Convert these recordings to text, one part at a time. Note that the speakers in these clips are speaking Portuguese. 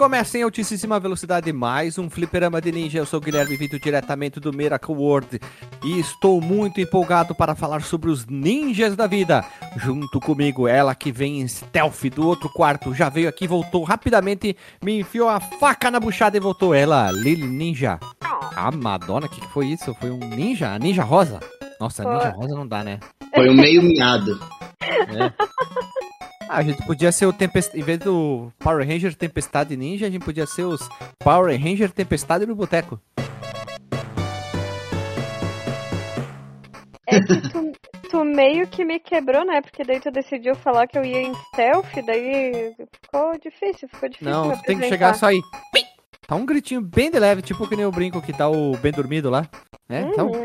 Começa em altíssima velocidade mais um Fliperama de Ninja. Eu sou o Guilherme Vindo diretamente do Miracle World e estou muito empolgado para falar sobre os ninjas da vida. Junto comigo, ela que vem em stealth do outro quarto, já veio aqui, voltou rapidamente, me enfiou a faca na buchada e voltou. Ela, Lily Ninja. Ah, Madonna, o que, que foi isso? Foi um ninja? A ninja rosa? Nossa, Foi. ninja rosa não dá, né? Foi um meio miado. É. Ah, a gente podia ser o Tempestade. Em vez do Power Ranger Tempestade Ninja, a gente podia ser os Power Ranger Tempestade no Boteco. É que tu, tu meio que me quebrou, né? Porque daí tu decidiu falar que eu ia em stealth, daí ficou difícil, ficou difícil. Não, tu tem que chegar só aí. Pim! Tá um gritinho bem de leve, tipo que nem o brinco que tá o bem dormido lá. Né? Então, Uhum.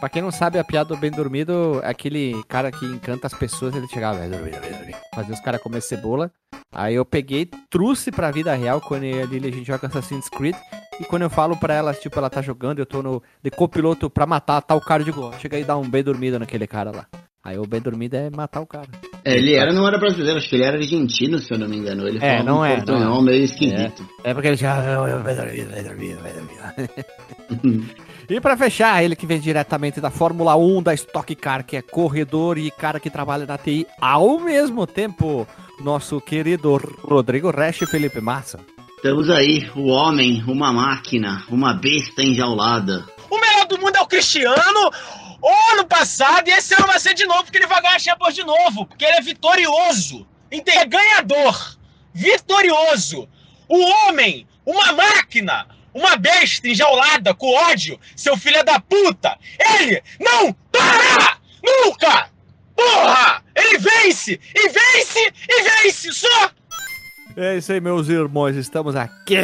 pra quem não sabe, a piada do bem dormido é aquele cara que encanta as pessoas, ele chegava, bem dormido, bem dormido. Fazia os caras comer cebola. Aí eu peguei, trouxe pra vida real quando eu e a gente joga Assassin's Creed. E quando eu falo pra ela, tipo, ela tá jogando, eu tô no de copiloto pra matar tal cara, eu digo, ó, chega aí e dá um bem dormido naquele cara lá. Aí o bem dormido é matar o cara. É, ele era, não era brasileiro, acho que ele era argentino, se eu não me engano. Ele É, não um é, portunhol não meio esquisito. É porque ele já. Bem dormido, bem dormido, bem dormido. E pra fechar, ele que vem diretamente da Fórmula 1 da Stock Car, que é corredor e cara que trabalha na TI ao mesmo tempo, nosso querido Rodrigo Resch e Felipe Massa. Estamos aí, o homem, uma máquina, uma besta enjaulada. O melhor do mundo é o Cristiano. O ano passado, e esse ano vai ser de novo, porque ele vai ganhar a Champions de novo, porque ele é vitorioso. É ganhador. Vitorioso. O homem, uma máquina, uma besta enjaulada com ódio, seu filho da puta. Ele não para! Nunca! Porra! Ele vence! E vence! E vence! Só! É isso aí, meus irmãos, estamos aqui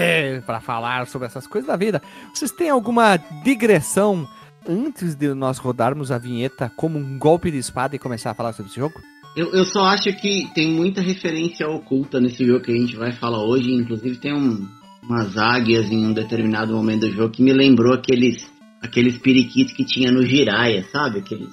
para falar sobre essas coisas da vida. Vocês têm alguma digressão antes de nós rodarmos a vinheta como um golpe de espada e começar a falar sobre esse jogo? Eu, eu só acho que tem muita referência oculta nesse jogo que a gente vai falar hoje. Inclusive tem um, umas águias em um determinado momento do jogo que me lembrou aqueles, aqueles periquitos que tinha no Jiraya, sabe? Aqueles...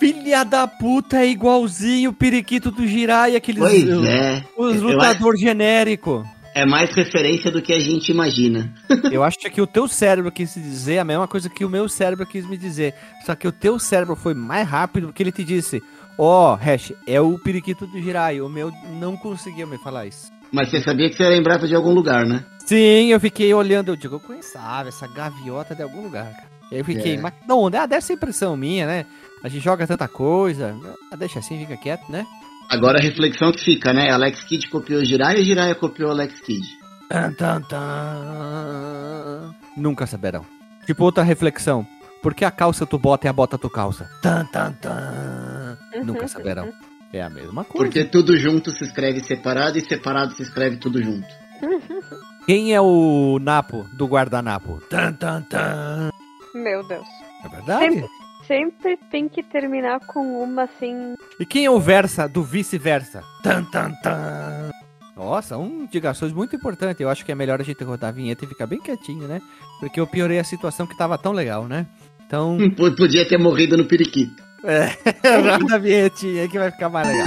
Filha da puta, é igualzinho o periquito do Jirai, aqueles Pois os, é. os lutador genérico. É mais referência do que a gente imagina. Eu acho que o teu cérebro quis dizer a mesma coisa que o meu cérebro quis me dizer. Só que o teu cérebro foi mais rápido porque ele te disse: Ó, oh, Hash, é o periquito do Jirai. O meu não conseguiu me falar isso. Mas você sabia que você lembrava de algum lugar, né? Sim, eu fiquei olhando, eu digo, eu conheçava essa gaviota de algum lugar, cara. E aí eu fiquei, É. mas onde? Ah, deve ser impressão minha, né? A gente joga tanta coisa. Ah, deixa assim, fica quieto, né? Agora a reflexão que fica, né? Alex Kidd copiou Jiraiya e Jiraiya copiou Alex Kidd. Tan, tan, tan. Nunca saberão. Tipo outra reflexão. Por que a calça tu bota e a bota tu calça? Tan, tan, tan. Nunca saberão. É a mesma coisa. Porque tudo junto se escreve separado e separado se escreve tudo junto. Quem é o Napo do guardanapo? Tan, tan, tan. Meu Deus. É verdade? Sempre, sempre tem que terminar com uma assim. E quem é o Versa do vice-versa? Tan, tan, tan. Nossa, um digações muito importante. Eu acho que é melhor a gente rodar a vinheta e ficar bem quietinho, né? Porque eu piorei a situação que tava tão legal, né? Então, Podia ter morrido no periquito. é, roda a vinhetinha aí que vai ficar mais legal.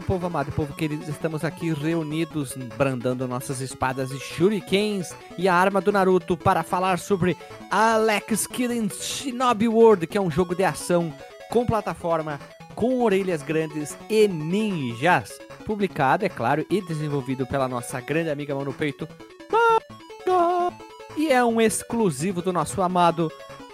meu povo amado e povo querido. Estamos aqui reunidos, brandando nossas espadas e shurikens e a arma do Naruto para falar sobre Alex Kidd Shinobi World, que é um jogo de ação com plataforma, com orelhas grandes e ninjas. Publicado, é claro, e desenvolvido pela nossa grande amiga Mão no Peito. E é um exclusivo do nosso amado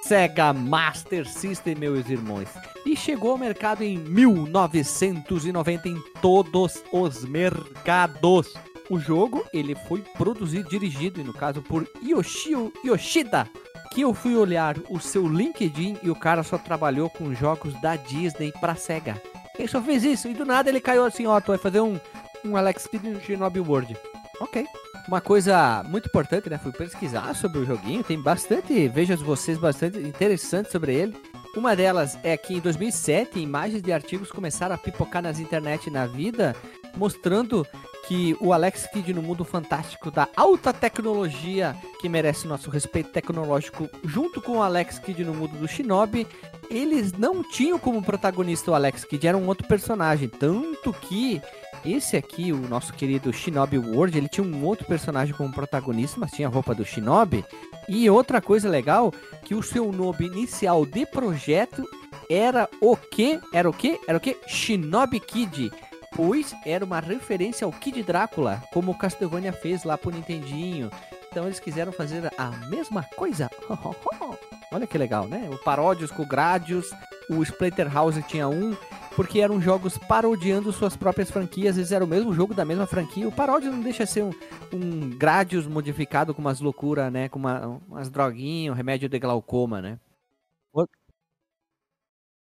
Sega Master System, meus irmãos. E chegou ao mercado em 1990 em todos os mercados. O jogo ele foi produzido, dirigido, no caso, por Yoshio Yoshida. Que eu fui olhar o seu LinkedIn e o cara só trabalhou com jogos da Disney pra Sega. Ele só fez isso e do nada ele caiu assim, ó, tu vai fazer um, um Alex Kidd no Shinobi World. Ok. Uma coisa muito importante, né? Fui pesquisar sobre o joguinho. Tem bastante, veja vocês, bastante interessante sobre ele. Uma delas é que em 2007, imagens de artigos começaram a pipocar nas internet na vida, mostrando que o Alex Kidd no mundo fantástico da alta tecnologia, que merece nosso respeito tecnológico, junto com o Alex Kidd no mundo do Shinobi, eles não tinham como protagonista o Alex Kidd, era um outro personagem. Tanto que esse aqui, o nosso querido Shinobi World, ele tinha um outro personagem como protagonista, mas tinha a roupa do Shinobi. E outra coisa legal, que o seu nome inicial de projeto era o que? Era o que? Era o que? Shinobi Kid. Pois era uma referência ao Kid Drácula, como o Castlevania fez lá pro Nintendinho. Então eles quiseram fazer a mesma coisa. Olha que legal, né? O Paródios com o Gradius, o Splinter House tinha um, porque eram jogos parodiando suas próprias franquias, às vezes era o mesmo jogo da mesma franquia. O paródia não deixa de ser um, um Gradius modificado com umas loucuras, né? Com uma, umas droguinhas, um remédio de glaucoma, né?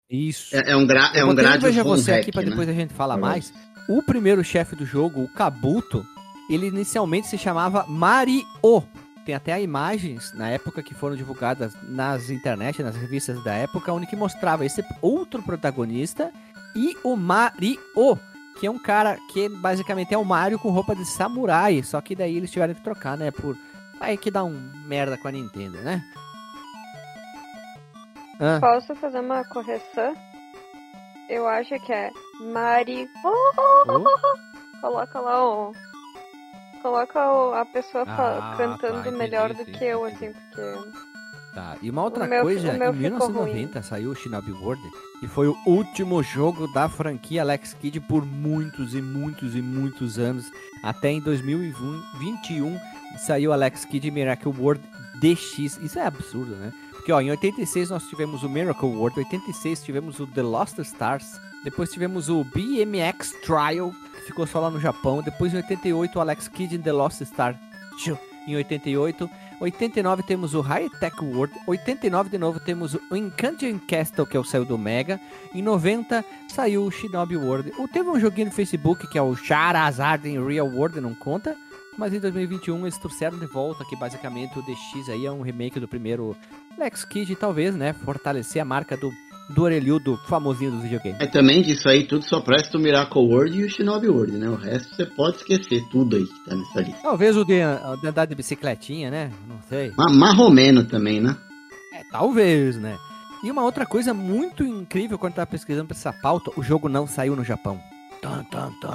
Isso. É, é um, gra é um Gradius veja você hack, aqui para né? depois a gente falar mais. O primeiro chefe do jogo, o Kabuto, ele inicialmente se chamava Mario. Tem até imagens na época que foram divulgadas nas internet, nas revistas da época, onde que mostrava esse outro protagonista e o Mario, que é um cara que basicamente é o Mario com roupa de samurai, só que daí eles tiveram que trocar, né, por aí que dá um merda com a Nintendo, né? Ah. Posso fazer uma correção? Eu acho que é Mario. Oh. Coloca lá o. Coloca a pessoa ah, cantando tá, melhor entendi, do que eu, assim, porque. Tá, e uma outra meu, coisa, em 1990 ruim. saiu o Shinobi World e foi o último jogo da franquia Alex Kidd por muitos e muitos e muitos anos. Até em 2021 saiu Alex Kidd Miracle World DX. Isso é absurdo, né? Porque ó, em 86 nós tivemos o Miracle World, em 86 tivemos o The Lost Stars, depois tivemos o BMX Trial, que ficou só lá no Japão, depois em 88 o Alex Kidd in The Lost Star. Em 88 89 temos o High Tech World. 89 de novo temos o Encanted Castle, que é o saiu do Mega. Em 90 saiu o Shinobi World. Ou teve um joguinho no Facebook que é o Charizard in Real World, não conta. Mas em 2021 eles trouxeram de volta que basicamente o DX aí é um remake do primeiro Lex Kid, talvez, né? Fortalecer a marca do do orelhudo famosinho dos videogames. É também disso aí, tudo só presta o Miracle World e o Shinobi World, né? O resto você pode esquecer tudo aí que tá nessa lista. Talvez o de, o de andar de bicicletinha, né? Não sei. Mas marromeno também, né? É, talvez, né? E uma outra coisa muito incrível quando eu tava pesquisando pra essa pauta, o jogo não saiu no Japão. Tum, tum, tum.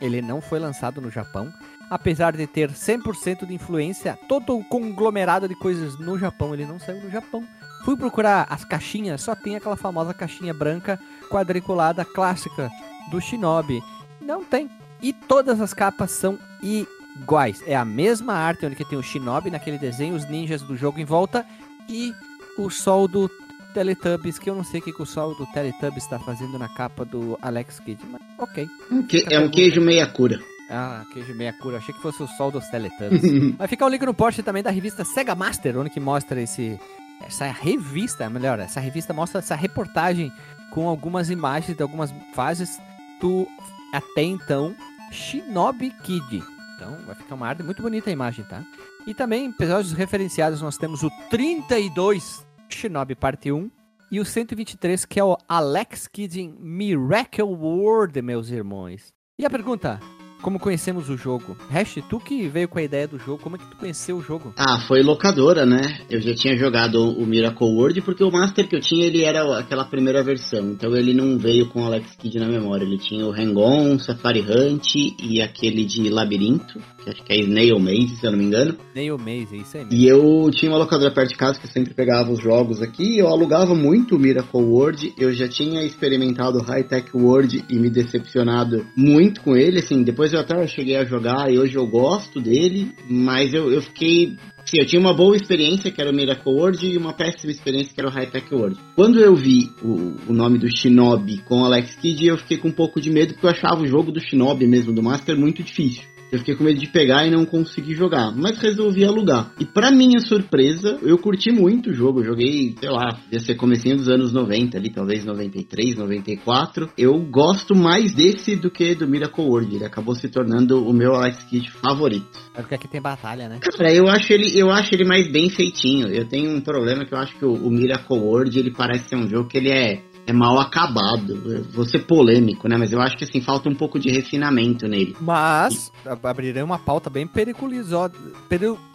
Ele não foi lançado no Japão, apesar de ter 100% de influência, todo o conglomerado de coisas no Japão, ele não saiu no Japão. Fui procurar as caixinhas, só tem aquela famosa caixinha branca quadriculada clássica do Shinobi. Não tem. E todas as capas são iguais. É a mesma arte onde tem o Shinobi naquele desenho, os ninjas do jogo em volta e o sol do Teletubbies, que eu não sei o que, que o sol do Teletubbies está fazendo na capa do Alex Kidd, mas ok. Um que, é um queijo meia cura. Ah, queijo meia cura. Achei que fosse o sol dos Teletubbies. Vai ficar o link no post também da revista Sega Master, onde que mostra esse essa revista, melhor, essa revista mostra essa reportagem com algumas imagens de algumas fases do até então Shinobi Kid. Então vai ficar uma arte muito bonita a imagem, tá? E também episódios referenciados nós temos o 32 Shinobi parte 1 e o 123 que é o Alex Kidd em Miracle World, meus irmãos. E a pergunta, como conhecemos o jogo? Hash, tu que veio com a ideia do jogo, como é que tu conheceu o jogo? Ah, foi locadora, né? Eu já tinha jogado o Miracle World porque o Master que eu tinha, ele era aquela primeira versão. Então ele não veio com o Alex Kidd na memória. Ele tinha o Hang-On, Safari Hunt e aquele de Labirinto, que acho que é Snail Maze, se eu não me engano. Snail Maze, é isso aí. E eu tinha uma locadora perto de casa que eu sempre pegava os jogos aqui. Eu alugava muito o Miracle World. Eu já tinha experimentado o High Tech World e me decepcionado muito com ele. Assim, depois eu até cheguei a jogar e hoje eu gosto dele, mas eu, eu fiquei Sim, eu tinha uma boa experiência, que era o Miracle World, e uma péssima experiência, que era o High Tech World. Quando eu vi o, o nome do Shinobi com Alex Kidd, eu fiquei com um pouco de medo, porque eu achava o jogo do Shinobi mesmo, do Master, muito difícil. Eu fiquei com medo de pegar e não conseguir jogar, mas resolvi alugar. E para minha surpresa, eu curti muito o jogo. Eu joguei, sei lá, ia ser comecinho dos anos 90 ali, talvez 93, 94. Eu gosto mais desse do que do Miracle World. Ele acabou se tornando o meu Alex Kidd favorito. É porque aqui tem batalha, né? Cara, eu acho ele, eu acho ele mais bem feitinho. Eu tenho um problema que eu acho que o, o Miracle World, ele parece ser um jogo que ele é é mal acabado. vou ser polêmico, né? Mas eu acho que assim, falta um pouco de refinamento nele. Mas abrirei uma pauta bem periculosa,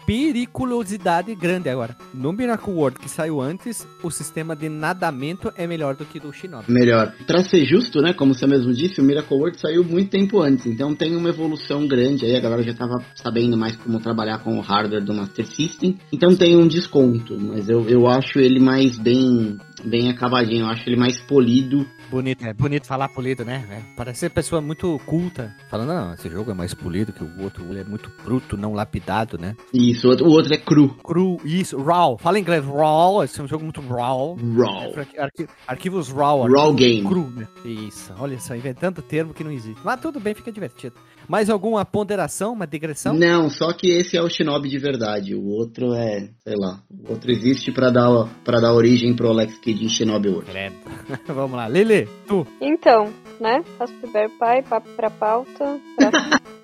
periculosidade grande agora. No Miracle World que saiu antes, o sistema de nadamento é melhor do que do Shinobi. Melhor. Pra ser justo, né? Como você mesmo disse, o Miracle World saiu muito tempo antes. Então tem uma evolução grande aí. A galera já tava sabendo mais como trabalhar com o hardware do Master System. Então tem um desconto. Mas eu, eu acho ele mais bem bem acabadinho. Eu acho ele mais polido. Bonito, é bonito falar polido, né? É, parece ser pessoa muito culta. Falando, não, esse jogo é mais polido que o outro, ele é muito bruto, não lapidado, né? Isso, o outro é cru. Cru, isso, raw. Fala em inglês, raw. Esse é um jogo muito raw. Raw. Arqui arquivos raw. Raw game. Cru, né? Isso, olha só, inventando termo que não existe. Mas tudo bem, fica divertido. Mais alguma ponderação, uma digressão? Não, só que esse é o Shinobi de verdade. O outro é, sei lá, o outro existe para dar para dar origem pro Alex Kidd em Shinobi World. Credo. Vamos lá, Lili, tu. Então, né? Raspberry Pi, papo pra pauta. Pra...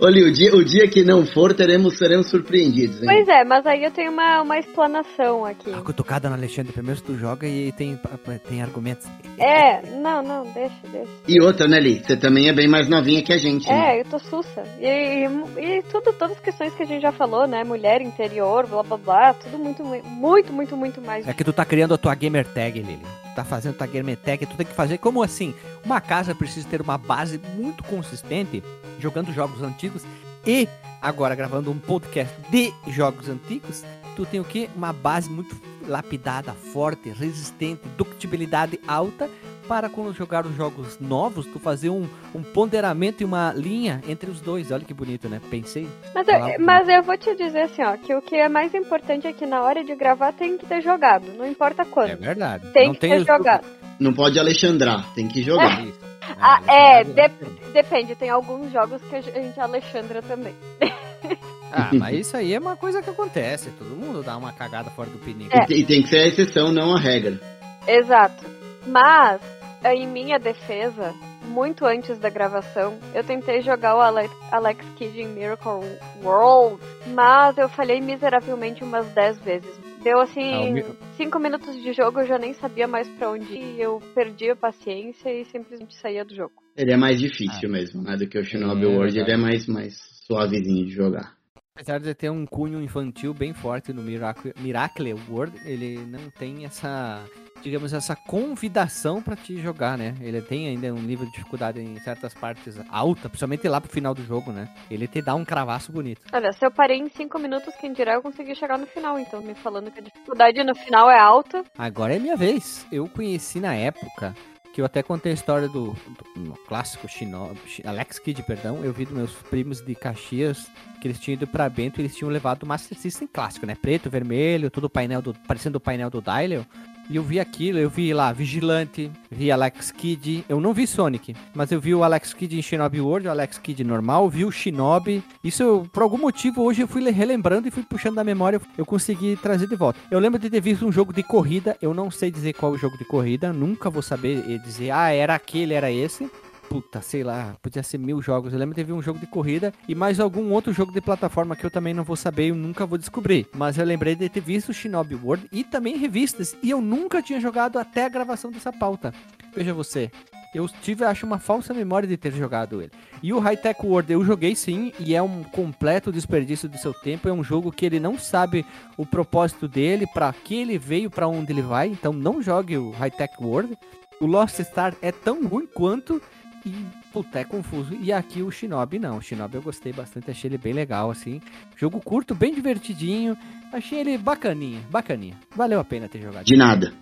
Olha, o dia, o dia que não for, teremos, seremos surpreendidos. Hein? Pois é, mas aí eu tenho uma, uma explanação aqui. A cutucada no Alexandre, primeiro tu joga e tem, tem argumentos. É, não, não, deixa, deixa. E outra, né, Li? Você também é bem mais novinha que a gente. É, né? eu tô sussa. E, e, e, tudo, todas as questões que a gente já falou, né? Mulher, interior, blá blá blá, tudo muito, muito, muito, muito mais. É que tu tá criando a tua gamer tag, Lili. Tá fazendo gamer tag, tu tem que fazer como assim? Uma casa precisa ter uma base muito consistente, jogando jogos antigos e agora gravando um podcast de jogos antigos, tu tem o que? Uma base muito lapidada, forte, resistente, ductibilidade alta para quando jogar os jogos novos, tu fazer um, um ponderamento e uma linha entre os dois. Olha que bonito, né? Pensei. Mas eu, mas eu vou te dizer assim, ó, que o que é mais importante é que na hora de gravar tem que ter jogado, não importa quando. É verdade. Tem não que ter jogado. Não pode alexandrar, tem que jogar. É. Ah, é, de depende, tem alguns jogos que a gente Alexandra também. Ah, mas isso aí é uma coisa que acontece, todo mundo dá uma cagada fora do pinico. É. E, tem que ser a exceção, não a regra. Exato. Mas, em minha defesa, muito antes da gravação, eu tentei jogar o Alex, Alex Kidd em Miracle World, mas eu falhei miseravelmente umas 10 vezes. Deu assim, 5 ah, minutos de jogo, eu já nem sabia mais para onde ir, eu perdi a paciência e simplesmente saía do jogo. Ele é mais difícil ah. mesmo, né, do que o Shinobi é, World, ele é mais, mais suavezinho de jogar. Apesar de ter um cunho infantil bem forte no Miracle, Miracle World, ele não tem essa, digamos, essa convidação para te jogar, né? Ele tem ainda um nível de dificuldade em certas partes alta, principalmente lá pro final do jogo, né? Ele te dá um cravaço bonito. Olha, se eu parei em 5 minutos, quem dirá eu consegui chegar no final, então me falando que a dificuldade no final é alta. Agora é minha vez. Eu conheci na época que eu até contei a história do, do clássico Shinobi, Alex Kidd, perdão, eu vi dos meus primos de Caxias que eles tinham ido pra Bento e eles tinham levado o Master System clássico, né? Preto, vermelho, tudo painel do, parecendo o painel do Dial. E eu vi aquilo, eu vi lá Vigilante, vi Alex Kidd. Eu não vi Sonic, mas eu vi o Alex Kidd em Shinobi World, o Alex Kidd normal, vi o Shinobi. Isso, eu, por algum motivo, hoje eu fui relembrando e fui puxando da memória, eu consegui trazer de volta. Eu lembro de ter visto um jogo de corrida, eu não sei dizer qual o jogo de corrida, nunca vou saber dizer, ah, era aquele, era esse puta, sei lá, podia ser mil jogos. Eu lembro de ter um jogo de corrida e mais algum outro jogo de plataforma que eu também não vou saber e nunca vou descobrir. Mas eu lembrei de ter visto Shinobi World e também revistas. E eu nunca tinha jogado até a gravação dessa pauta. Veja você. Eu tive, acho, uma falsa memória de ter jogado ele. E o High Tech World eu joguei sim, e é um completo desperdício do seu tempo. É um jogo que ele não sabe o propósito dele, para que ele veio, para onde ele vai. Então não jogue o High Tech World. O Lost Star é tão ruim quanto e puta, é confuso. E aqui o Shinobi não. O Shinobi eu gostei bastante, achei ele bem legal, assim. Jogo curto, bem divertidinho. Achei ele bacaninha, bacaninha. Valeu a pena ter jogado. De nada.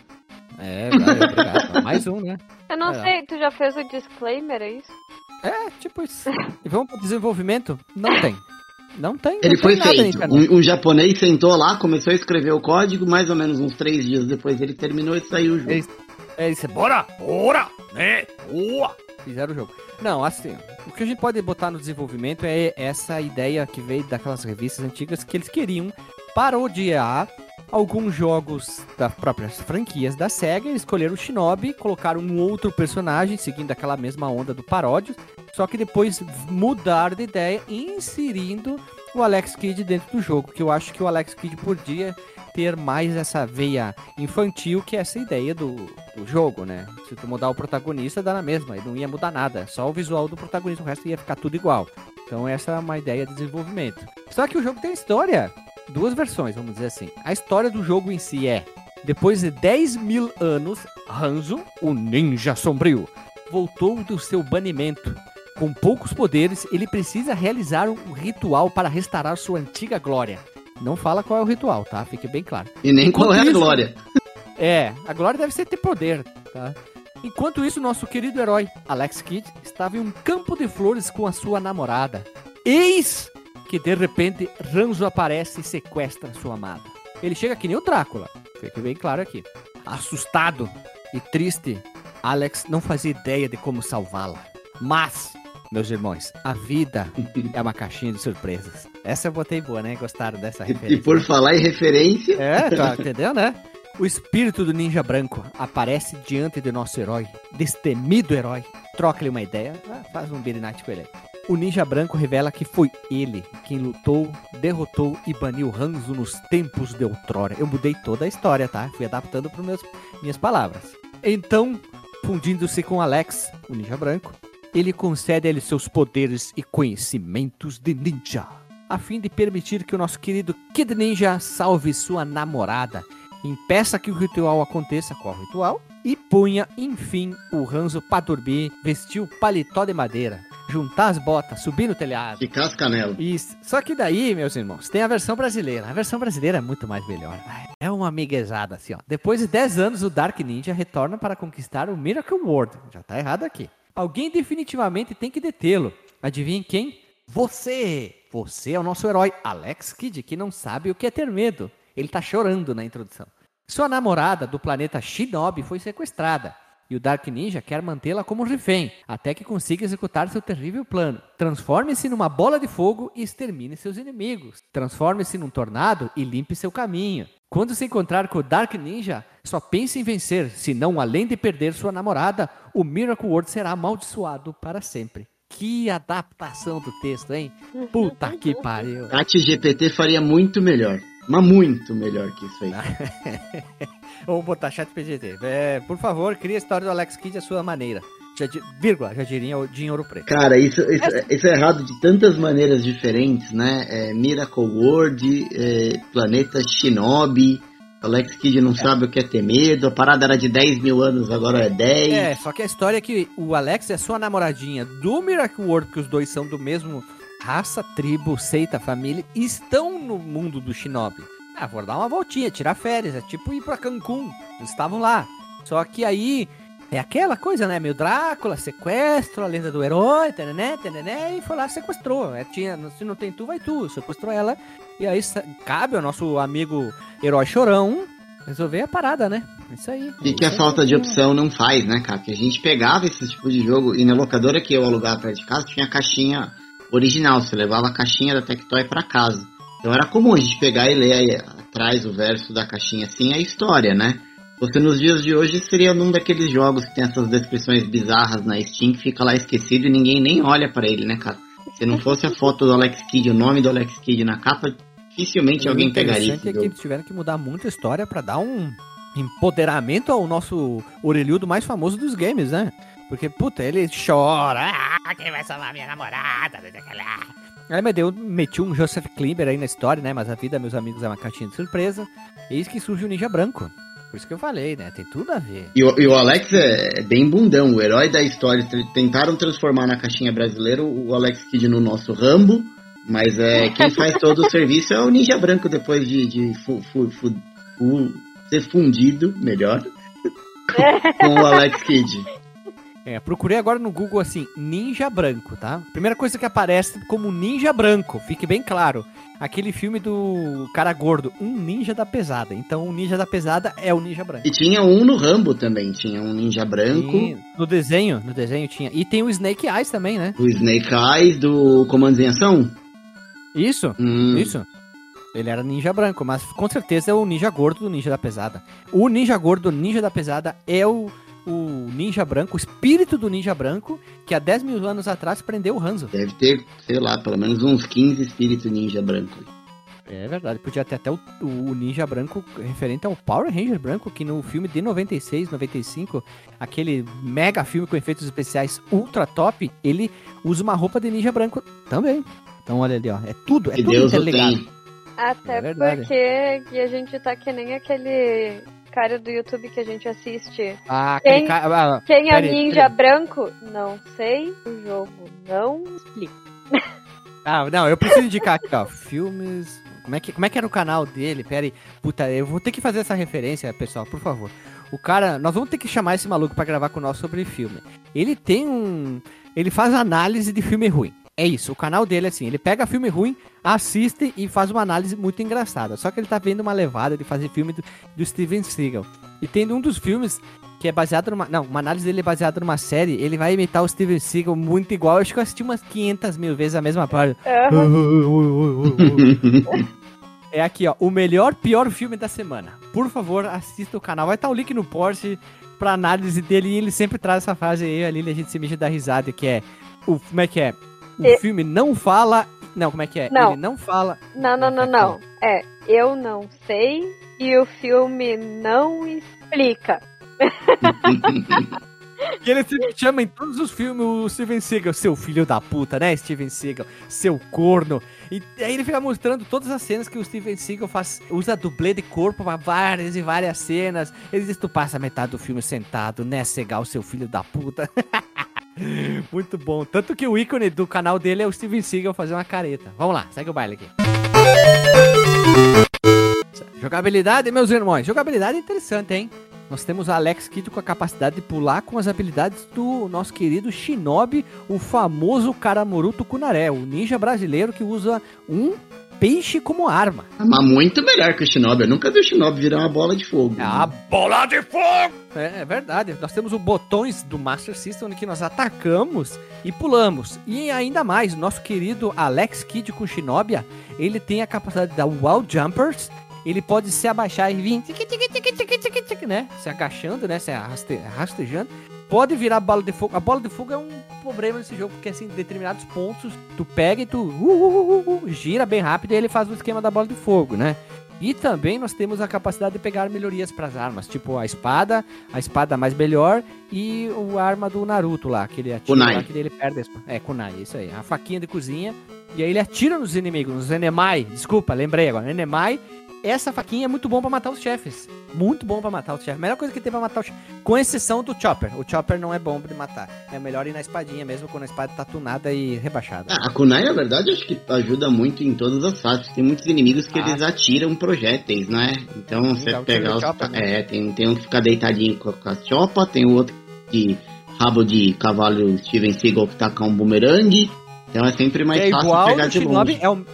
É, valeu, obrigado. Mais um, né? Eu não É. sei, tu já fez o disclaimer, é isso? É, tipo isso. E vamos pro desenvolvimento? Não tem. Não tem. Ele não foi tem feito. Um, um japonês sentou lá, começou a escrever o código, mais ou menos uns três dias depois ele terminou e saiu o jogo. Ele- É isso, bora, bora, né, boa. Fizeram o jogo. Não, assim, o que a gente pode botar no desenvolvimento é essa ideia que veio daquelas revistas antigas que eles queriam parodiar alguns jogos das próprias franquias da SEGA. Escolheram o Shinobi, colocaram um outro personagem, seguindo aquela mesma onda do paródio, só que depois mudaram de ideia, inserindo o Alex Kidd dentro do jogo, que eu acho que o Alex Kidd podia ter mais essa veia infantil que é essa ideia do, do jogo, né? Se tu mudar o protagonista, dá na mesma, não ia mudar nada, só o visual do protagonista, o resto ia ficar tudo igual. Então essa é uma ideia de desenvolvimento. Só que o jogo tem história, duas versões, vamos dizer assim. A história do jogo em si é, depois de 10 mil anos, Hanzo, o ninja sombrio, voltou do seu banimento. Com poucos poderes, ele precisa realizar um ritual para restaurar sua antiga glória. Não fala qual é o ritual, tá? Fique bem claro. E nem qual é a Enquanto isso- glória. É, a glória deve ser ter poder, tá? Enquanto isso, nosso querido herói, Alex Kidd, estava em um campo de flores com a sua namorada. Eis que, de repente, Ranzo aparece e sequestra sua amada. Ele chega que nem o Drácula, fica bem claro aqui. Assustado e triste, Alex não fazia ideia de como salvá-la. Mas, meus irmãos, a vida é uma caixinha de surpresas. Essa eu botei boa, né? Gostaram dessa E referência? por falar em referência, É, tá, entendeu, né? O espírito do ninja branco aparece diante de nosso herói, destemido herói. Troca-lhe uma ideia, ah, faz um night com ele. O ninja branco revela que foi ele quem lutou, derrotou e baniu Hanzo nos tempos de outrora. Eu mudei toda a história, tá? Fui adaptando para minhas palavras. Então, fundindo-se com Alex, o ninja branco, ele concede a ele seus poderes e conhecimentos de ninja, a fim de permitir que o nosso querido Kid Ninja salve sua namorada, impeça que o ritual aconteça, qual ritual? E punha, enfim, o Ranzo pra dormir, vestir o paletó de madeira, juntar as botas, subir no telhado. ficar as canelas. Isso. Só que daí, meus irmãos, tem a versão brasileira. A versão brasileira é muito mais melhor. É uma miguezada, assim, ó. Depois de 10 anos, o Dark Ninja retorna para conquistar o Miracle World. Já tá errado aqui. Alguém definitivamente tem que detê-lo. Adivinhem quem? Você! Você é o nosso herói, Alex Kidd, que não sabe o que é ter medo. Ele tá chorando na introdução. Sua namorada do planeta Shinobi foi sequestrada. E o Dark Ninja quer mantê-la como refém, até que consiga executar seu terrível plano. Transforme-se numa bola de fogo e extermine seus inimigos. Transforme-se num tornado e limpe seu caminho. Quando se encontrar com o Dark Ninja, só pense em vencer, senão além de perder sua namorada, o Miracle World será amaldiçoado para sempre. Que adaptação do texto, hein? Puta que pariu. Chat GPT faria muito melhor. Mas muito melhor que isso aí. Vamos botar chat PGT. É, por favor, crie a história do Alex Kidd à sua maneira. Já, vírgula, já diria o de ouro preto. Cara, isso, isso, isso é errado de tantas maneiras diferentes, né? É, Miracle World, é, Planeta Shinobi, Alex Kidd não sabe o que é ter medo, a parada era de 10 mil anos, agora é 10. É, só que a história é que o Alex é sua namoradinha do Miracle World, porque os dois são do mesmo raça, tribo, seita, família, e estão no mundo do Shinobi. Ah, vou dar uma voltinha, tirar férias, é tipo ir pra Cancún. Eles estavam lá. Só que aí é aquela coisa, né? Meio Drácula, sequestro, a lenda do herói, tenené, tenené, e foi lá e sequestrou. É, tinha, se não tem tu, vai tu. Sequestrou ela. E aí cabe ao nosso amigo herói chorão resolver a parada, né? Isso aí. E que a aí falta de é- opção não faz, né, cara? Que a gente pegava esse tipo de jogo e na locadora que eu alugava perto de casa tinha a caixinha original. Você levava a caixinha da Tectoy pra casa. Então era comum a gente pegar e ler aí atrás o verso da caixinha assim a história, né? Você nos dias de hoje seria um daqueles jogos que tem essas descrições bizarras na Steam que fica lá esquecido e ninguém nem olha pra ele, né, cara? Se não fosse a foto do Alex Kidd, o nome do Alex Kidd na capa, dificilmente o alguém pegaria interessante esse é que eles tiveram que mudar muito a história pra dar um empoderamento ao nosso orelhudo mais famoso dos games, né? Porque, puta, ele chora. Ah, quem vai salvar minha namorada? Aí, mas meti um Joseph Klimber aí na história, né? Mas a vida, meus amigos, é uma caixinha de surpresa. Eis que surge o Ninja Branco. Por isso que eu falei, né? Tem tudo a ver. E o, e o Alex é, é bem bundão, o herói da história. Tentaram transformar na caixinha brasileira o Alex Kidd no nosso Rambo, mas é quem faz todo o serviço é o Ninja Branco depois de, de fu, fu, fu, ser fundido, melhor, com o Alex Kidd. É, procurei agora no Google assim, ninja branco, tá? Primeira coisa que aparece como ninja branco, fique bem claro. Aquele filme do cara gordo, um ninja da pesada. Então o ninja da pesada é o ninja branco. E tinha um no Rambo também, tinha um ninja branco. E no desenho, no desenho tinha. E tem o Snake Eyes também, né? O Snake Eyes do Comandos em Ação? Isso, hum. isso. Ele era ninja branco, mas com certeza é o ninja gordo do ninja da pesada. O ninja gordo do ninja da pesada é o o ninja branco, o espírito do ninja branco, que há 10 mil anos atrás prendeu o Hanzo. Deve ter, sei lá, pelo menos uns 15 espíritos ninja branco. É verdade, podia ter até o, o, ninja branco referente ao Power Ranger branco, que no filme de 96, 95, aquele mega filme com efeitos especiais ultra top, ele usa uma roupa de ninja branco também. Então olha ali, ó, é tudo, é que tudo Deus interligado. Até é porque a gente tá que nem aquele cara do YouTube que a gente assiste. Ah, quem, cara, ah, quem é ninja branco? Não sei. O jogo não explica. Ah, não, eu preciso indicar aqui, ó. Filmes. Como é, que, como é que era o canal dele? Pera aí. Puta, eu vou ter que fazer essa referência, pessoal, por favor. O cara, nós vamos ter que chamar esse maluco para gravar com nós sobre filme. Ele tem um. Ele faz análise de filme ruim. É isso, o canal dele é assim, ele pega filme ruim, assiste e faz uma análise muito engraçada. Só que ele tá vendo uma levada de fazer filme do, do Steven Seagal. E tem um dos filmes que é baseado numa. Não, uma análise dele é baseada numa série. Ele vai imitar o Steven Seagal muito igual. Eu acho que eu assisti umas 500 mil vezes a mesma parte. é aqui, ó. O melhor, pior filme da semana. Por favor, assista o canal. Vai estar o link no Porsche pra análise dele. E ele sempre traz essa frase aí, ali, a gente se mija da risada, que é. O, como é que é? O e... filme não fala. Não, como é que é? Não. Ele não fala. Não, não, não, não. É, eu não sei e o filme não explica. E ele se chama em todos os filmes o Steven Seagal, seu filho da puta, né, Steven Seagal? Seu corno. E aí ele fica mostrando todas as cenas que o Steven Seagal faz, usa dublê de corpo para várias e várias cenas. Ele diz: Tu passa metade do filme sentado, né, Segal, seu filho da puta. Muito bom. Tanto que o ícone do canal dele é o Steven Seagal fazer uma careta. Vamos lá, segue o baile aqui. Jogabilidade, meus irmãos. Jogabilidade interessante, hein? Nós temos a Alex Kidd com a capacidade de pular com as habilidades do nosso querido Shinobi, o famoso Karamoruto Kunare, o ninja brasileiro que usa um peixe como arma. Mas muito melhor que o Shinobi. Eu nunca vi o Shinobi virar uma bola de fogo. É a bola de fogo! É, é, verdade. Nós temos os botões do Master System que nós atacamos e pulamos. E ainda mais, nosso querido Alex Kidd com Shinobia, ele tem a capacidade da Wall Jumpers. Ele pode se abaixar e vir, né? Se agachando, né? Se rastejando pode virar bola de fogo. A bola de fogo é um problema nesse jogo, porque assim, em determinados pontos, tu pega e tu uh, uh, uh, gira bem rápido e ele faz o esquema da bola de fogo, né? E também nós temos a capacidade de pegar melhorias para as armas, tipo a espada, a espada mais melhor e o arma do Naruto lá, que ele atira kunai. lá, que ele perde. É, kunai, isso aí, a faquinha de cozinha. E aí ele atira nos inimigos, nos enemai, desculpa, lembrei agora, enemai, essa faquinha é muito bom para matar os chefes. Muito bom para matar os chefes. Melhor coisa que tem pra matar os chefes. Com exceção do Chopper. O Chopper não é bom de matar. É melhor ir na espadinha mesmo, quando a espada tá tunada e rebaixada. Ah, a Kunai, na verdade, acho que ajuda muito em todas as fases. Tem muitos inimigos que ah. eles atiram projéteis, né? Então Sim, você pegar os. Chopper, né? É, tem, tem um que fica deitadinho com a chopa, tem o outro que rabo de cavalo Steven Seagal que taca um bumerangue. Então é sempre mais é fácil pegar de longe. É o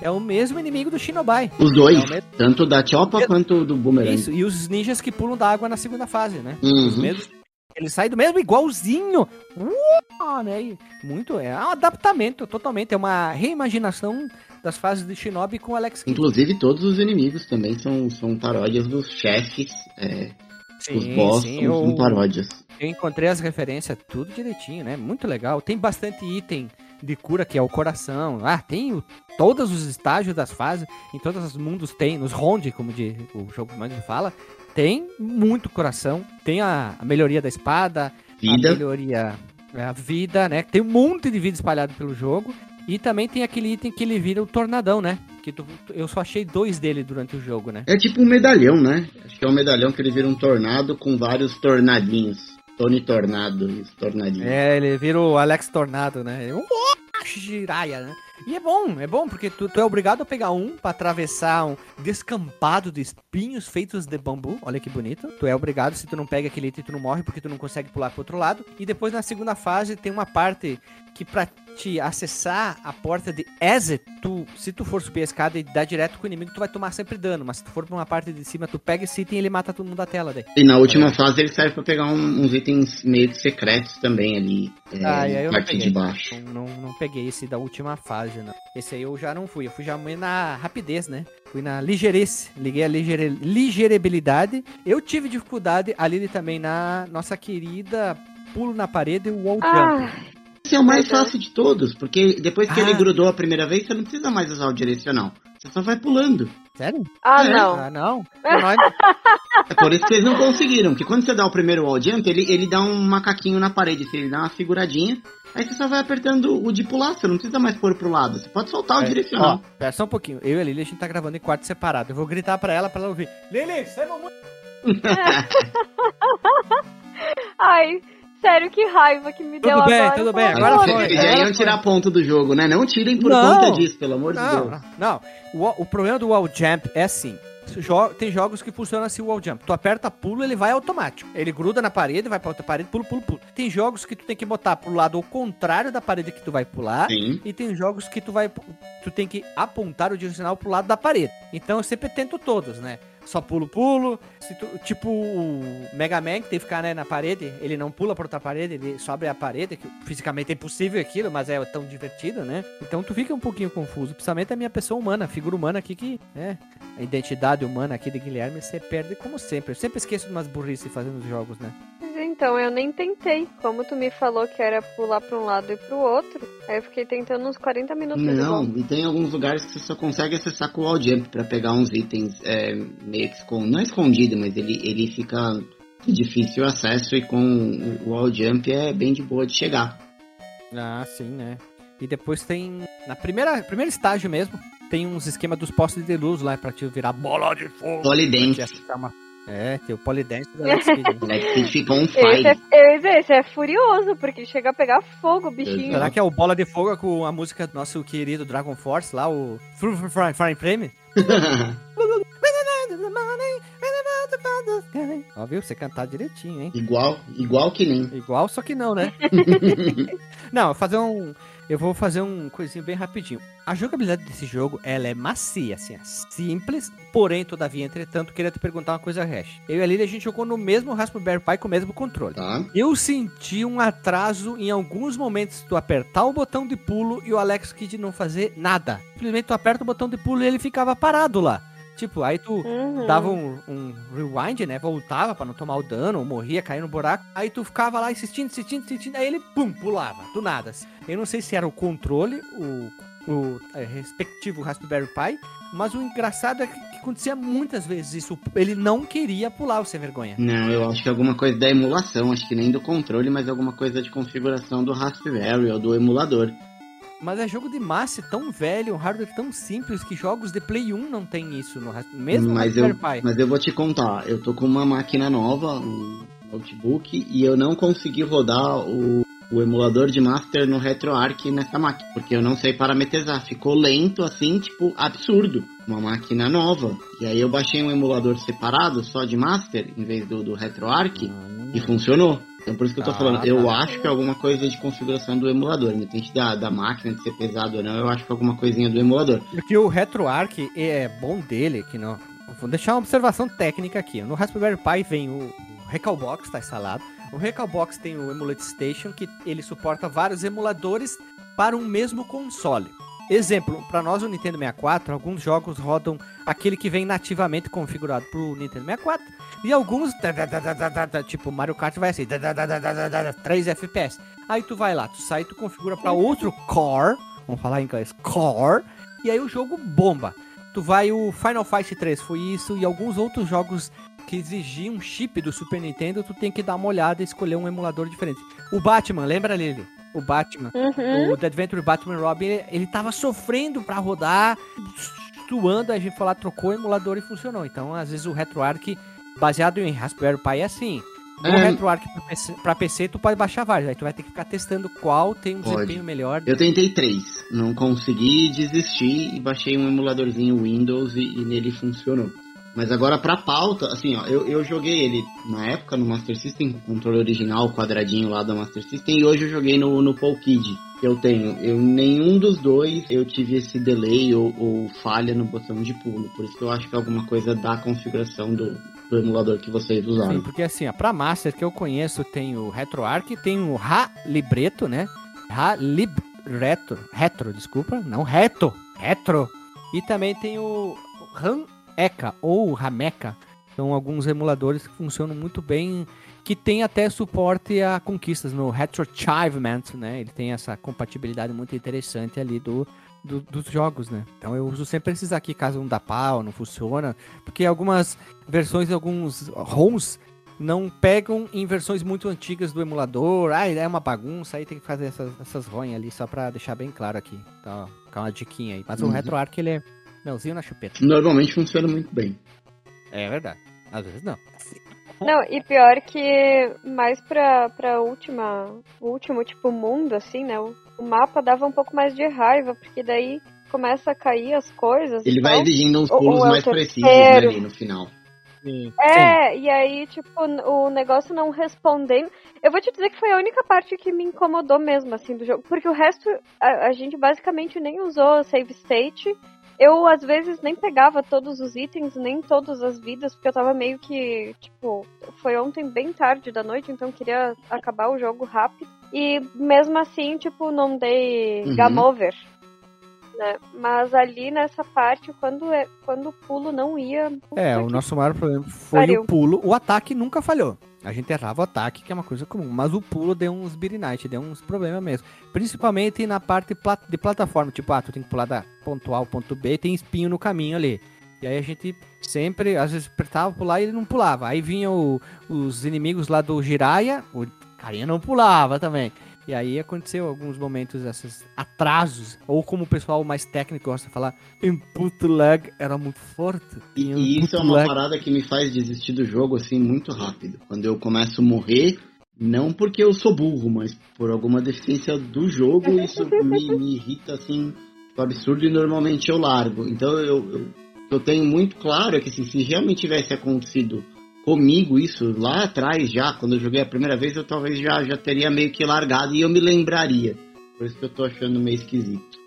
é o mesmo inimigo do Shinobai. Os dois, é tanto da Choppa é... quanto do Boomerang. Isso, e os ninjas que pulam da água na segunda fase, né? Uhum. Os mesmos ele sai do mesmo igualzinho. Uh, né? Muito, é um adaptamento totalmente, é uma reimaginação das fases de Shinobi com Alex Kidd. Inclusive todos os inimigos também são, são paródias dos chefes, é, sim, os boss sim, são eu, paródias. Eu encontrei as referências tudo direitinho, né? Muito legal. Tem bastante item de cura, que é o coração. Ah, tem o, todos os estágios das fases, em todos os mundos tem, nos ronde, como de, o jogo mais fala, tem muito coração, tem a, a melhoria da espada, Vida. A melhoria. É a vida, né? Tem um monte de vida espalhado pelo jogo. E também tem aquele item que ele vira o tornadão, né? Que tu, eu só achei dois dele durante o jogo, né? É tipo um medalhão, né? Acho que é um medalhão que ele vira um tornado com vários tornadinhos. Tony Tornado os tornadinhos. É, ele vira o Alex Tornado, né? Um Jiraya, né? E é bom, é bom, porque tu, tu, é obrigado a pegar um pra atravessar um descampado de espinhos feitos de bambu. Olha que bonito. Tu é obrigado, se tu não pega aquele item, tu não morre, porque tu não consegue pular pro outro lado. E depois na segunda fase tem uma parte que pra te acessar a porta de Exit, tu, se tu for subir a escada e dar direto com o inimigo, tu vai tomar sempre dano. Mas se tu for pra uma parte de cima, tu pega esse item e ele mata todo mundo da tela daí. E na última é. fase ele serve pra pegar um, uns itens meio que secretos também ali. É, ah, aí eu parte não peguei. de baixo. Não, não, não, peguei esse da última fase, não. Esse aí eu já não fui. Eu fui já na rapidez, né? Fui na ligeireza. Liguei a ligeire, ligeirabilidade. Eu tive dificuldade, a Lili também, na nossa querida pulo na parede e o wall ah. jump. Esse é o mais fácil de todos, porque depois que ah. ele grudou a primeira vez, você não precisa mais usar o direcional. Você só vai pulando. Sério? Ah, é. não. Ah, não. é por isso que eles não conseguiram. Porque quando você dá o primeiro wall jump, ele, ele dá um macaquinho na parede. Assim, ele dá uma figuradinha. Aí você só vai apertando o de pular. Você não precisa mais pôr pro lado. Você pode soltar é. o direcional. Ó, pera só um pouquinho. Eu e a Lili, a gente tá gravando em quarto separado. Eu vou gritar pra ela, pra ela ouvir. Lili, sai muito... Ai... Sério, que raiva que me tudo deu bem, agora. Tudo bem, tudo bem. Agora foi. Já iam tirar ponto do jogo, né? Não tirem por não, conta disso, pelo amor de não, Deus. Não, o, o problema do wall jump é assim. Tem jogos que funcionam assim o wall jump. Tu aperta pulo, ele vai automático. Ele gruda na parede, vai pra outra parede, pulo, pulo, pulo. Tem jogos que tu tem que botar pro lado ao contrário da parede que tu vai pular. Sim. E tem jogos que tu vai. Tu tem que apontar o direcional pro lado da parede. Então eu sempre tento todos, né? Só pulo, pulo. Tu, tipo o Mega Man, que tem que ficar né, na parede, ele não pula por outra parede, ele sobe a parede, que fisicamente é impossível aquilo, mas é tão divertido, né? Então tu fica um pouquinho confuso, principalmente a minha pessoa humana, a figura humana aqui que, né, a identidade humana aqui de Guilherme, você perde como sempre. Eu sempre esqueço de umas burrices fazendo os jogos, né? Então, eu nem tentei. Como tu me falou que era pular pra um lado e pro outro, aí eu fiquei tentando uns 40 minutos Não, e tem alguns lugares que você só consegue acessar com o wall jump pra pegar uns itens é, meio que escondido. Não é escondido, mas ele, ele fica de difícil acesso e com o wall jump é bem de boa de chegar. Ah, sim, né? E depois tem. Na primeira primeiro estágio mesmo, tem uns esquemas dos postes de luz lá pra te virar bola de fogo. Polidense. Uma é, tem o Polydance Kidd. Alex Kidd ficou um fire. Esse é, esse é furioso, porque ele chega a pegar fogo, bichinho. Será que é o Bola de Fogo com a música do nosso querido Dragon Force lá, o Fire Frame? Ó, viu? Você cantar direitinho, hein? Igual, igual que nem. Igual, só que não, né? não, fazer um. Eu vou fazer um coisinho bem rapidinho. A jogabilidade desse jogo, ela é macia, assim, é simples, porém, todavia, entretanto, queria te perguntar uma coisa, Hash. Eu e a Lili, a gente jogou no mesmo Raspberry Pi com o mesmo controle. Tá. Eu senti um atraso em alguns momentos tu apertar o botão de pulo e o Alex Kidd não fazer nada. Simplesmente tu aperta o botão de pulo e ele ficava parado lá. Tipo, aí tu uhum. dava um, um, rewind, né? Voltava para não tomar o dano, ou morria, caía no buraco. Aí tu ficava lá insistindo, insistindo, insistindo. Aí ele, pum, pulava, do nada. Assim. Eu não sei se era o controle, o, o é, respectivo Raspberry Pi, mas o engraçado é que, que, acontecia muitas vezes isso. Ele não queria pular o sem vergonha. Não, eu acho que é alguma coisa da emulação, acho que nem do controle, mas alguma coisa de configuração do Raspberry ou do emulador. Mas é jogo de massa tão velho, um hardware tão simples que jogos de Play 1 não tem isso no mesmo mas eu, Pi. Mas eu vou te contar, eu tô com uma máquina nova, um notebook, e eu não consegui rodar o, o emulador de Master no RetroArch nessa máquina, porque eu não sei parametrizar. Ficou lento assim, tipo, absurdo. Uma máquina nova. E aí eu baixei um emulador separado, só de Master, em vez do, do RetroArch, ah. e funcionou. Então por isso que eu tô ah, falando, tá. eu acho que é alguma coisa de configuração do emulador, independente da, da máquina de ser pesado ou não, eu acho que é alguma coisinha do emulador. Porque o RetroArch é bom dele, que não. Vou deixar uma observação técnica aqui. No Raspberry Pi vem o, o Recalbox, tá instalado. O Recalbox tem o Emulate Station, que ele suporta vários emuladores para um mesmo console. Exemplo, para nós o Nintendo 64, alguns jogos rodam aquele que vem nativamente configurado para o Nintendo 64 e alguns, tipo Mario Kart vai assim, 3 FPS. Aí tu vai lá, tu sai, tu configura para outro core, vamos falar em inglês, core, e aí o jogo bomba. Tu vai o Final Fight 3 foi isso e alguns outros jogos que exigir um chip do Super Nintendo, tu tem que dar uma olhada e escolher um emulador diferente. O Batman, lembra, Lili? O Batman. Uhum. O The Adventure Batman Robin, ele tava sofrendo pra rodar, suando, a gente foi lá, trocou o emulador e funcionou. Então, às vezes, o RetroArch, baseado em Raspberry Pi, é assim. O É. RetroArch pra PC, pra PC, tu pode baixar vários. Aí tu vai ter que ficar testando qual tem um Pode. desempenho melhor. Eu tentei três, não consegui desistir e baixei um emuladorzinho Windows e, e nele funcionou. Mas agora pra pauta, assim, ó, eu, eu joguei ele na época no Master System, com o controle original, quadradinho lá da Master System, e hoje eu joguei no, no Paul Kid, eu tenho. Eu, nenhum dos dois eu tive esse delay ou, ou falha no botão de pulo. Por isso que eu acho que é alguma coisa da configuração do, do emulador que vocês Sim, usaram. porque assim, ó, pra Master que eu conheço tem o RetroArch, tem o Ra Libreto, né? Ra Lib Retro, Retro, desculpa, não Reto, Retro. E também tem o Ram Eka ou Rameca. São alguns emuladores que funcionam muito bem, que tem até suporte a conquistas no Retro Achievement, né? Ele tem essa compatibilidade muito interessante ali do, do- dos jogos, né? Então eu uso sempre esses aqui, caso um dá pau, não funciona, porque algumas versões, alguns ROMs não pegam em versões muito antigas do emulador. Ah, é uma bagunça, aí tem que fazer essas, essas ROM ali, só pra deixar bem claro aqui. Tá, ficar uma diquinha aí. Mas o Uhum. RetroArch, ele é melzinho na chupeta. Normalmente funciona muito bem. É verdade. Às vezes não. Não, e pior que mais pra, pra última, o último tipo mundo, assim, né? O, o mapa dava um pouco mais de raiva, porque daí começa a cair as coisas. Ele vai tal. exigindo uns pulos é mais precisos né, ali no final. É, e aí, tipo, o negócio não respondendo. Eu vou te dizer que foi a única parte que me incomodou mesmo, assim, do jogo. Porque o resto, a, a gente basicamente nem usou save state. Eu, às vezes, nem pegava todos os itens, nem todas as vidas, porque eu tava meio que, tipo, foi ontem bem tarde da noite, então eu queria acabar o jogo rápido. E mesmo assim, tipo, não dei Uhum. game over. Né? Mas ali nessa parte, quando, é, quando o pulo não ia. É, o nosso maior problema foi pariu. o pulo. O ataque nunca falhou. A gente errava o ataque, que é uma coisa comum. Mas o pulo deu uns Night, deu uns problemas mesmo. Principalmente na parte de plataforma. Tipo, ah, tu tem que pular da ponto A ao ponto B tem espinho no caminho ali. E aí a gente sempre, às vezes, apertava pular e ele não pulava. Aí vinham os inimigos lá do Jiraiya, o carinha não pulava também. E aí aconteceu alguns momentos, esses atrasos. Ou como o pessoal mais técnico gosta de falar, input lag era muito forte. E, e isso é uma lag- parada que me faz desistir do jogo assim muito rápido. Quando eu começo a morrer, não porque eu sou burro, mas por alguma deficiência do jogo, isso me, me irrita assim, tipo, absurdo e normalmente eu largo. Então eu, eu, o que eu tenho muito claro é que assim, se realmente tivesse acontecido comigo isso lá atrás já, quando eu joguei a primeira vez, eu talvez já, já teria meio que largado e eu me lembraria. Por isso que eu tô achando meio esquisito.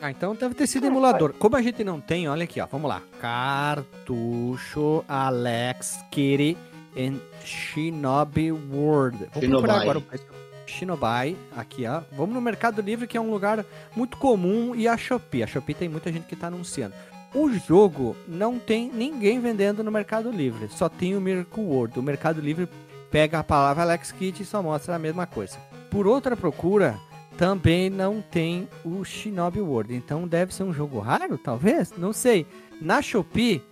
Ah, então deve ter sido emulador. Como a gente não tem, olha aqui, ó. Vamos lá. Cartucho Alex Kitty and Shinobi World. Vou Shinobi. procurar agora o preço. Shinobi, aqui, ó. Vamos no Mercado Livre, que é um lugar muito comum, e a Shopee. A Shopee tem muita gente que tá anunciando. O jogo não tem ninguém vendendo no Mercado Livre, só tem o Miracle World. O Mercado Livre pega a palavra Alex Kidd e só mostra a mesma coisa. Por outra procura, também não tem o Shinobi World. Então deve ser um jogo raro, talvez? Não sei. Na Shopee,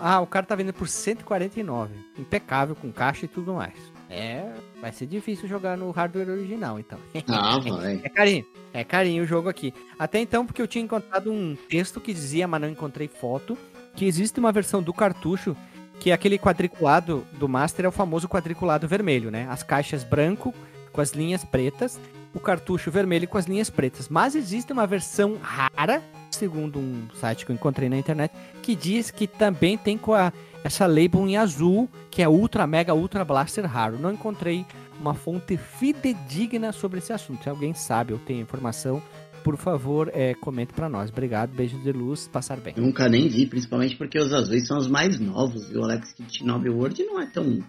ah, o cara tá vendendo por 149. Impecável, com caixa e tudo mais. É, vai ser difícil jogar no hardware original, então. Ah, vai. É carinho. É carinho o jogo aqui. Até então, porque eu tinha encontrado um texto que dizia, mas não encontrei foto, que existe uma versão do cartucho que é aquele quadriculado do Master é o famoso quadriculado vermelho, né? As caixas branco com as linhas pretas, o cartucho vermelho com as linhas pretas. Mas existe uma versão rara, segundo um site que eu encontrei na internet, que diz que também tem com a, essa label em azul, que é Ultra Mega Ultra Blaster raro. Não encontrei uma fonte fidedigna sobre esse assunto. Se alguém sabe ou tem informação, por favor, é, comente para nós. Obrigado, beijos de luz, passar bem. Eu nunca nem vi, principalmente porque os azuis são os mais novos. E o Alex Kidd Novel World não é tão,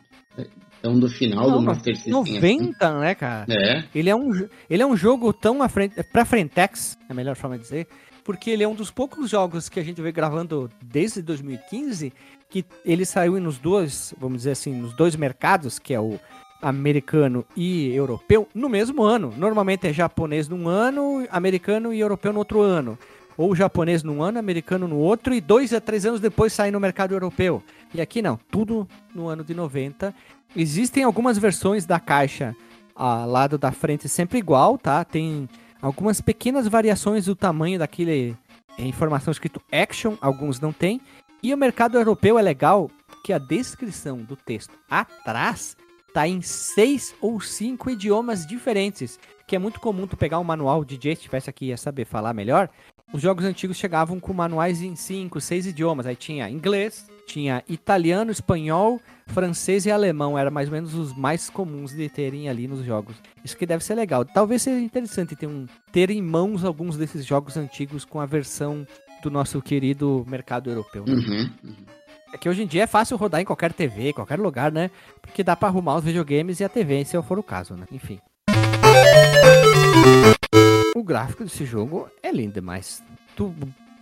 tão do final do Master System. assim. 90, né, cara? É. Ele é um, ele é um jogo tão à frente, pra frentex, é a melhor forma de dizer, porque ele é um dos poucos jogos que a gente vem gravando desde 2015, que ele saiu nos dois, vamos dizer assim, nos dois mercados, que é o americano e europeu, no mesmo ano. Normalmente é japonês num ano, americano e europeu no outro ano. ou japonês num ano, americano no outro, e dois a três anos depois sair no mercado europeu. E aqui não, tudo no ano de 90. Existem algumas versões da caixa ao lado da frente sempre igual, tá? Tem algumas pequenas variações do tamanho daquele é, informação escrito action, alguns não tem. E o mercado europeu é legal que a descrição do texto atrás tá em seis ou cinco idiomas diferentes, que é muito comum tu pegar um manual DJ, se tivesse aqui ia saber falar melhor. Os jogos antigos chegavam com manuais em cinco, seis idiomas. Aí tinha inglês, tinha italiano, espanhol, francês e alemão. Era mais ou menos os mais comuns de terem ali nos jogos. Isso que deve ser legal. Talvez seja interessante ter, um, ter em mãos alguns desses jogos antigos com a versão do nosso querido mercado europeu. Né? Uhum, uhum. É que hoje em dia é fácil rodar em qualquer TV, qualquer lugar, né? Porque dá para arrumar os videogames e a TV, se for o caso, né? Enfim. O gráfico desse jogo é lindo demais. Tu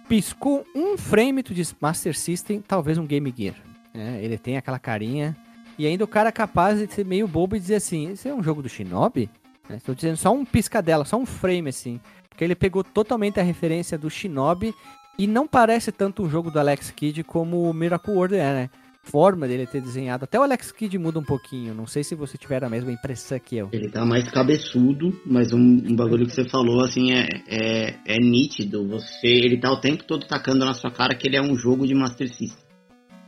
piscou um frame, tu diz Master System, talvez um Game Gear. É, ele tem aquela carinha. E ainda o cara é capaz de ser meio bobo e dizer assim: Esse é um jogo do Shinobi? É, estou dizendo só um piscadela, só um frame assim. Porque ele pegou totalmente a referência do Shinobi e não parece tanto um jogo do Alex Kidd como o Miracle World é, né? Forma dele ter desenhado. Até o Alex Kidd muda um pouquinho. Não sei se você tiver a mesma impressão que eu. Ele tá mais cabeçudo, mas um, um bagulho que você falou, assim, é, é, é, nítido. Você, ele tá o tempo todo tacando na sua cara que ele é um jogo de Master System.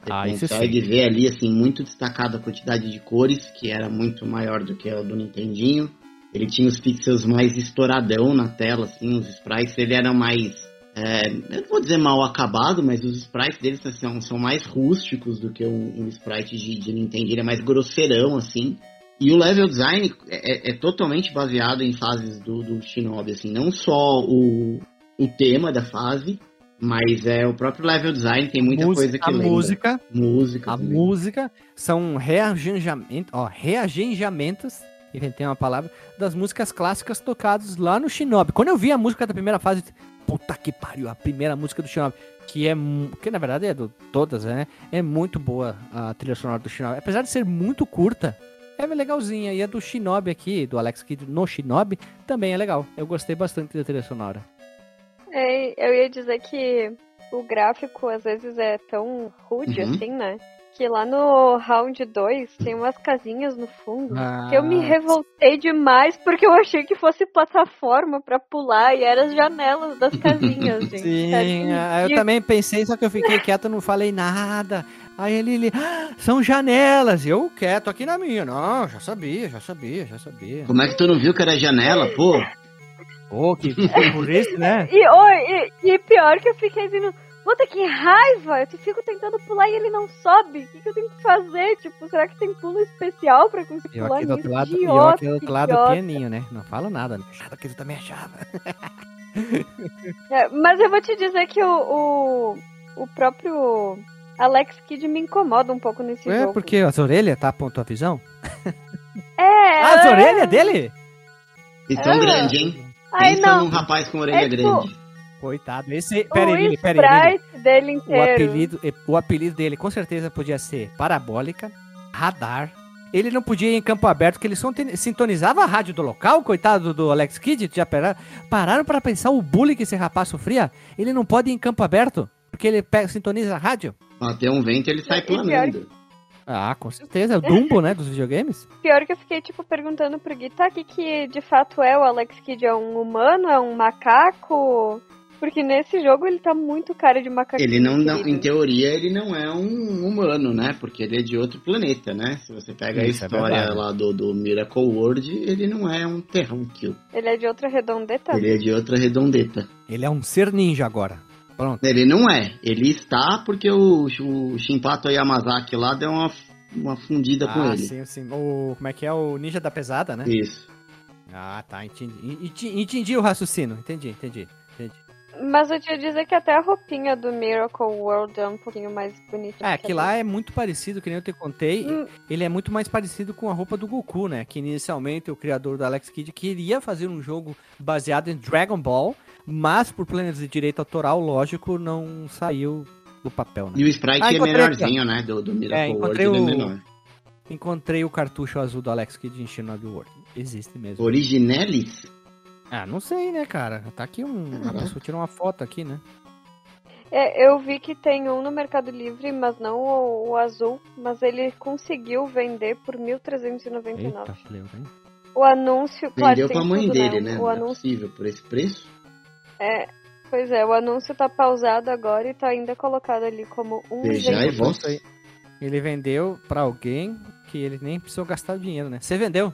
Você ah, consegue ver ali, assim, muito destacado a quantidade de cores, que era muito maior do que o do Nintendinho. Ele tinha os pixels mais estouradão na tela, assim, os sprites, ele era mais é, eu não vou dizer mal acabado, mas os sprites deles são, são mais rústicos do que um, um sprite de, de Nintendo. Ele é mais grosseirão, assim. E o level design é, é, é totalmente baseado em fases do, do Shinobi, assim. Não só o, o tema da fase, mas é o próprio level design, tem muita música, coisa que a lembra. Música, música. A também. música são rearranjamentos, ó, reagenjamentos, inventei uma palavra, das músicas clássicas tocadas lá no Shinobi. Quando eu vi a música da primeira fase, puta que pariu, a primeira música do Shinobi, que é, que na verdade é do todas, né? É muito boa a trilha sonora do Shinobi. Apesar de ser muito curta, é legalzinha. E a do Shinobi aqui, do Alex Kidd no Shinobi, também é legal. Eu gostei bastante da trilha sonora. É, eu ia dizer que o gráfico às vezes é tão rude uhum. assim, né? Que lá no round 2 tem umas casinhas no fundo ah. que eu me revoltei demais porque eu achei que fosse plataforma para pular e eram as janelas das casinhas, gente. Sim, é eu também pensei, só que eu fiquei quieto, não falei nada. Aí ele, ele ah, são janelas, eu quieto aqui na minha. Não, já sabia, já sabia, já sabia. Como é que tu não viu que era janela, pô? Pô, que por isso, né? E, oh, e, e pior que eu fiquei dizendo Puta que raiva! Eu fico tentando pular e ele não sobe. O que, que eu tenho que fazer? Tipo, será que tem pulo especial pra conseguir eu pular aqui do outro lado, idiota, eu aqui do outro lado idiota. pianinho, né? Não falo nada. Né? Achava que tu também achava. é, mas eu vou te dizer que o, o, o próprio Alex Kidd me incomoda um pouco nesse é, jogo. É porque as orelhas tapam tua visão? É. Ah, as orelhas dele? E tão é. grande, hein? Ai, Pensa não. num rapaz com orelha é, tipo, grande. Coitado. Esse. Pera aí, pera aí. dele inteiro. O apelido, o apelido dele com certeza podia ser Parabólica, Radar. Ele não podia ir em campo aberto, porque ele sintonizava a rádio do local, coitado do Alex Kidd. Já pararam, pararam para pensar o bullying que esse rapaz sofria? Ele não pode ir em campo aberto, porque ele pega, sintoniza a rádio. Até um vento ele sai planando. Ah, com certeza. É o Dumbo, né, dos videogames. Pior que eu fiquei, tipo, perguntando pro Gui, tá, o que, que de fato é o Alex Kidd? É um humano? É um macaco? Porque nesse jogo ele tá muito cara de macaco. Ele não, não, em teoria, ele não é um humano, né? Porque ele é de outro planeta, né? Se você pega Isso, a é história é lá do, do Miracle World, ele não é um terrânqueo. Ele é de outra redondeta? Ele é de outra redondeta. Ele é um ser ninja agora. Pronto. Ele não é. Ele está porque o, o Shinpato Yamazaki lá deu uma, uma fundida ah, com ele. Sim, sim. O, como é que é? O ninja da pesada, né? Isso. Ah, tá. Entendi. Entendi o raciocínio. Entendi, entendi. Mas eu te dizer que até a roupinha do Miracle World é um pouquinho mais bonita. É, que lá é muito parecido, que nem eu te contei. Hum. Ele é muito mais parecido com a roupa do Goku, né? Que inicialmente o criador do Alex Kidd queria fazer um jogo baseado em Dragon Ball, mas por planos de direito autoral, lógico, não saiu do papel, né? E o sprite ah, é menorzinho, aqui, né? Do, do Miracle é, World, o... é menor. Encontrei o cartucho azul do Alex Kidd em Shinobi World. Existe mesmo. Originelis? Ah, não sei, né, cara? Tá aqui um. A pessoa tirou uma foto aqui, né? É, eu vi que tem um no Mercado Livre, mas não o, o azul, mas ele conseguiu vender por 1.399. Eita, fleu, hein? O anúncio, claro, Vendeu pra mãe tudo, dele, né? O Não é anúncio, possível por esse preço. é, pois é, o anúncio tá pausado agora e tá ainda colocado ali como um Beijar e exemplo. voz. Ele vendeu pra alguém que ele nem precisou gastar o dinheiro, né? Você vendeu?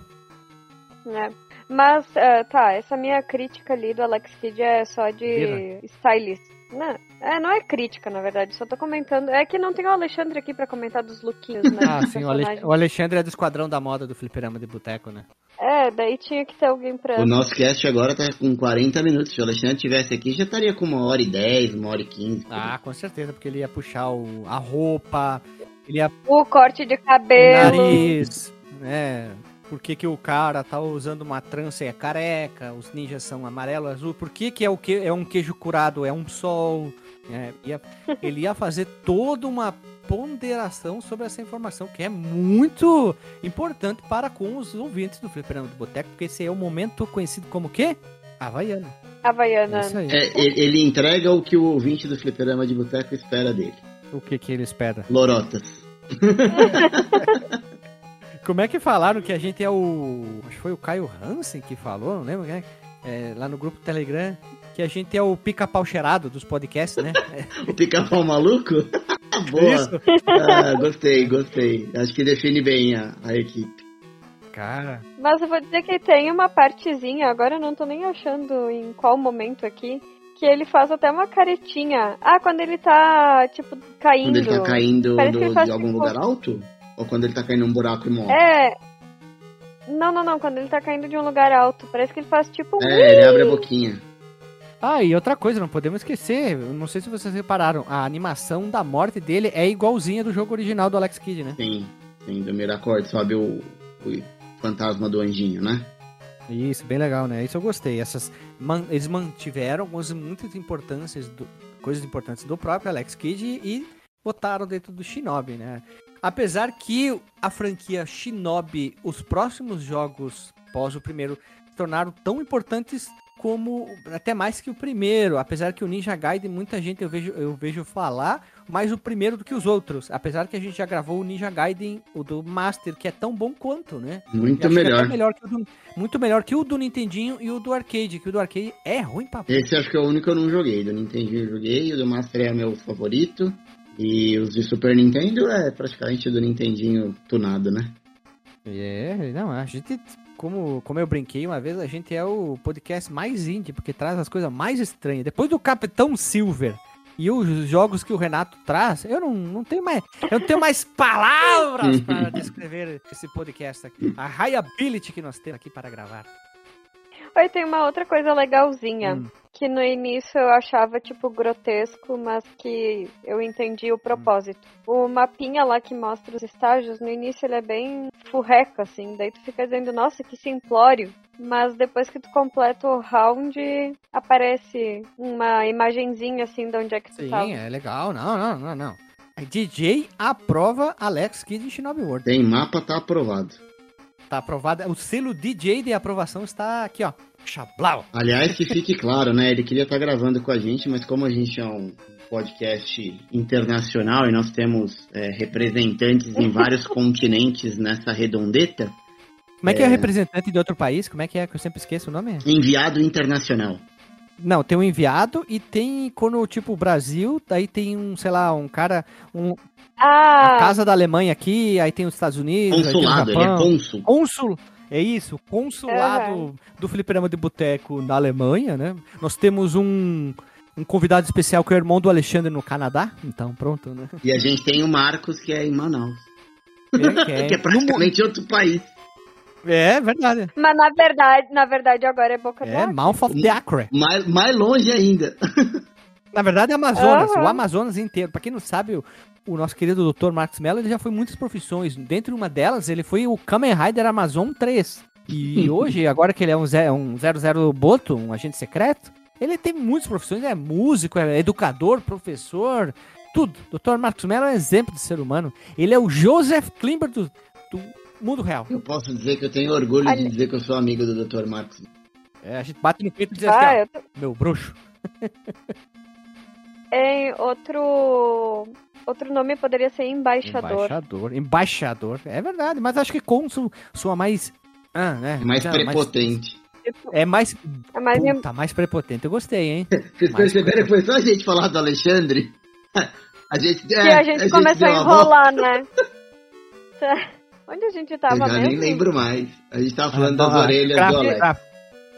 né? Mas, é, tá, essa minha crítica ali do Alex Kidd é só de Vira. stylist. Não, é, não é crítica, na verdade, só tô comentando. É que não tem o Alexandre aqui pra comentar dos lookinhos, né? Ah, sim, o, o Alexandre é do esquadrão da moda do fliperama de boteco, né? É, daí tinha que ter alguém pra. O nosso cast agora tá com 40 minutos. Se o Alexandre tivesse aqui, já estaria com uma hora e 10, uma hora e 15. Ah, com certeza, porque ele ia puxar o, a roupa, ele ia O corte de o cabelo. nariz, né? Por que, que o cara tá usando uma trança e é careca? Os ninjas são amarelo, azul. Por que, que é o que é um queijo curado? É um sol. É, ia- ele ia fazer toda uma ponderação sobre essa informação, que é muito importante para com os ouvintes do Fliperama do Boteco, porque esse é o momento conhecido como o quê? Havaiano. Havaiana. É. É, ele, ele entrega o que o ouvinte do fliperama de boteco espera dele. O que, que ele espera? Lorotas. Como é que falaram que a gente é o. Acho que foi o Caio Hansen que falou, não lembro, né? É, lá no grupo Telegram, que a gente é o pica-pau cheirado dos podcasts, né? O pica-pau maluco? Boa. Isso. Ah, gostei, gostei. Acho que define bem a, a equipe. Cara, Mas eu vou dizer que tem uma partezinha, agora eu não tô nem achando em qual momento aqui, que ele faz até uma caretinha. Ah, quando ele tá, tipo, caindo. Quando ele tá caindo do- faz de algum tipo- lugar alto? Ou quando ele tá caindo num buraco e morre? É. Não, não, não, quando ele tá caindo de um lugar alto. Parece que ele faz tipo um. É, ele abre a boquinha. Ah, e outra coisa, não podemos esquecer, não sei se vocês repararam, a animação da morte dele é igualzinha do jogo original do Alex Kidd, né? Sim, sim, do Miracord sobe o, o fantasma do anjinho, né? Isso, bem legal, né? Isso eu gostei. Essas man- eles mantiveram algumas muitas importâncias do- coisas importantes do próprio Alex Kidd e botaram dentro do Shinobi, né? Apesar que a franquia Shinobi, os próximos jogos pós o primeiro, se tornaram tão importantes como até mais que o primeiro, apesar que o Ninja Gaiden muita gente eu vejo eu vejo falar mais o primeiro do que os outros, apesar que a gente já gravou o Ninja Gaiden, o do Master, que é tão bom quanto, né? Muito é melhor. até melhor do, muito melhor que o do Nintendinho e o do arcade, que o do arcade é ruim pra Esse acho que é o único que eu não joguei. Do Nintendo eu joguei, o do Master é meu favorito. E os de Super Nintendo é praticamente do Nintendinho tunado, né? É, não, a gente, como, como eu brinquei uma vez, a gente é o podcast mais indie, porque traz as coisas mais estranhas. Depois do Capitão Silver e os jogos que o Renato traz, eu não, não tenho mais. Eu não tenho mais palavras para descrever esse podcast aqui. A highability que nós temos aqui para gravar. Oi, tem uma outra coisa legalzinha. Hum. Que no início eu achava, tipo, grotesco, mas que eu entendi o propósito. O mapinha lá que mostra os estágios, no início ele é bem furreco, assim. Daí tu fica dizendo, nossa, que simplório. Mas depois que tu completa o round, aparece uma imagenzinha, assim, de onde é que tu Sim, tava. é legal. Não, não, não, não. DJ aprova Alex Kidd em Shinobi World. Tem mapa, tá aprovado. Tá aprovado. O selo DJ de aprovação está aqui, ó. Chablau. Aliás, que fique claro, né? Ele queria estar gravando com a gente, mas como a gente é um podcast internacional e nós temos é, representantes em vários continentes nessa redondeta, Como é que é, É. representante de outro país? Como é que é que eu sempre esqueço o nome? enviado internacional. Não, tem um enviado e tem quando, tipo, Brasil, daí tem um, sei lá, um cara, um, a Ah, casa da Alemanha aqui, aí tem os Estados Unidos, Consulado, aí tem o ele é Japão. cônsul. Cônsul, é isso, consulado do Fliperama de Boteco na Alemanha, né? Nós temos um, um convidado especial que é o irmão do Alexandre no Canadá, então pronto, né? E a gente tem o Marcos, que é em Manaus. É, que é- que é praticamente outro país. é verdade. mas na verdade, na verdade agora é Boca do É. Mouth of the Acre. Mais, mais longe ainda. Na verdade, é Amazonas, Aham. o Amazonas inteiro. Pra quem não sabe, o, o nosso querido Dr. Marcos Mello, ele já foi muitas profissões. Dentre uma delas, ele foi o Kamen Rider Amazon 3. E hoje, agora que ele é um, ze- um 00 Boto, um agente secreto, ele tem muitas profissões, é músico, é educador, professor, tudo. Dr. Marcos Mello é um exemplo de ser humano. Ele é o Joseph Klimber do, do mundo real. Eu posso dizer que eu tenho orgulho Olha. de dizer que eu sou amigo do Dr. Marcos. É, a gente bate no peito e diz Ah, assim, ó, eu tô... meu bruxo. Em outro. Outro nome poderia ser embaixador. Embaixador. Embaixador. É verdade, mas acho que Consul soa mais. Ah, né? Mais Não, prepotente. Tipo, É mais. é mais em- Puta, mais prepotente. Eu gostei, hein? Vocês Mais perceberam que foi só a gente falar do Alexandre? A gente, que é, a gente começou a deu volta. enrolar, né? Onde a gente Eu tava já mesmo? nem lembro mais. A gente tava falando das Ah, orelhas gráfico, do Alex.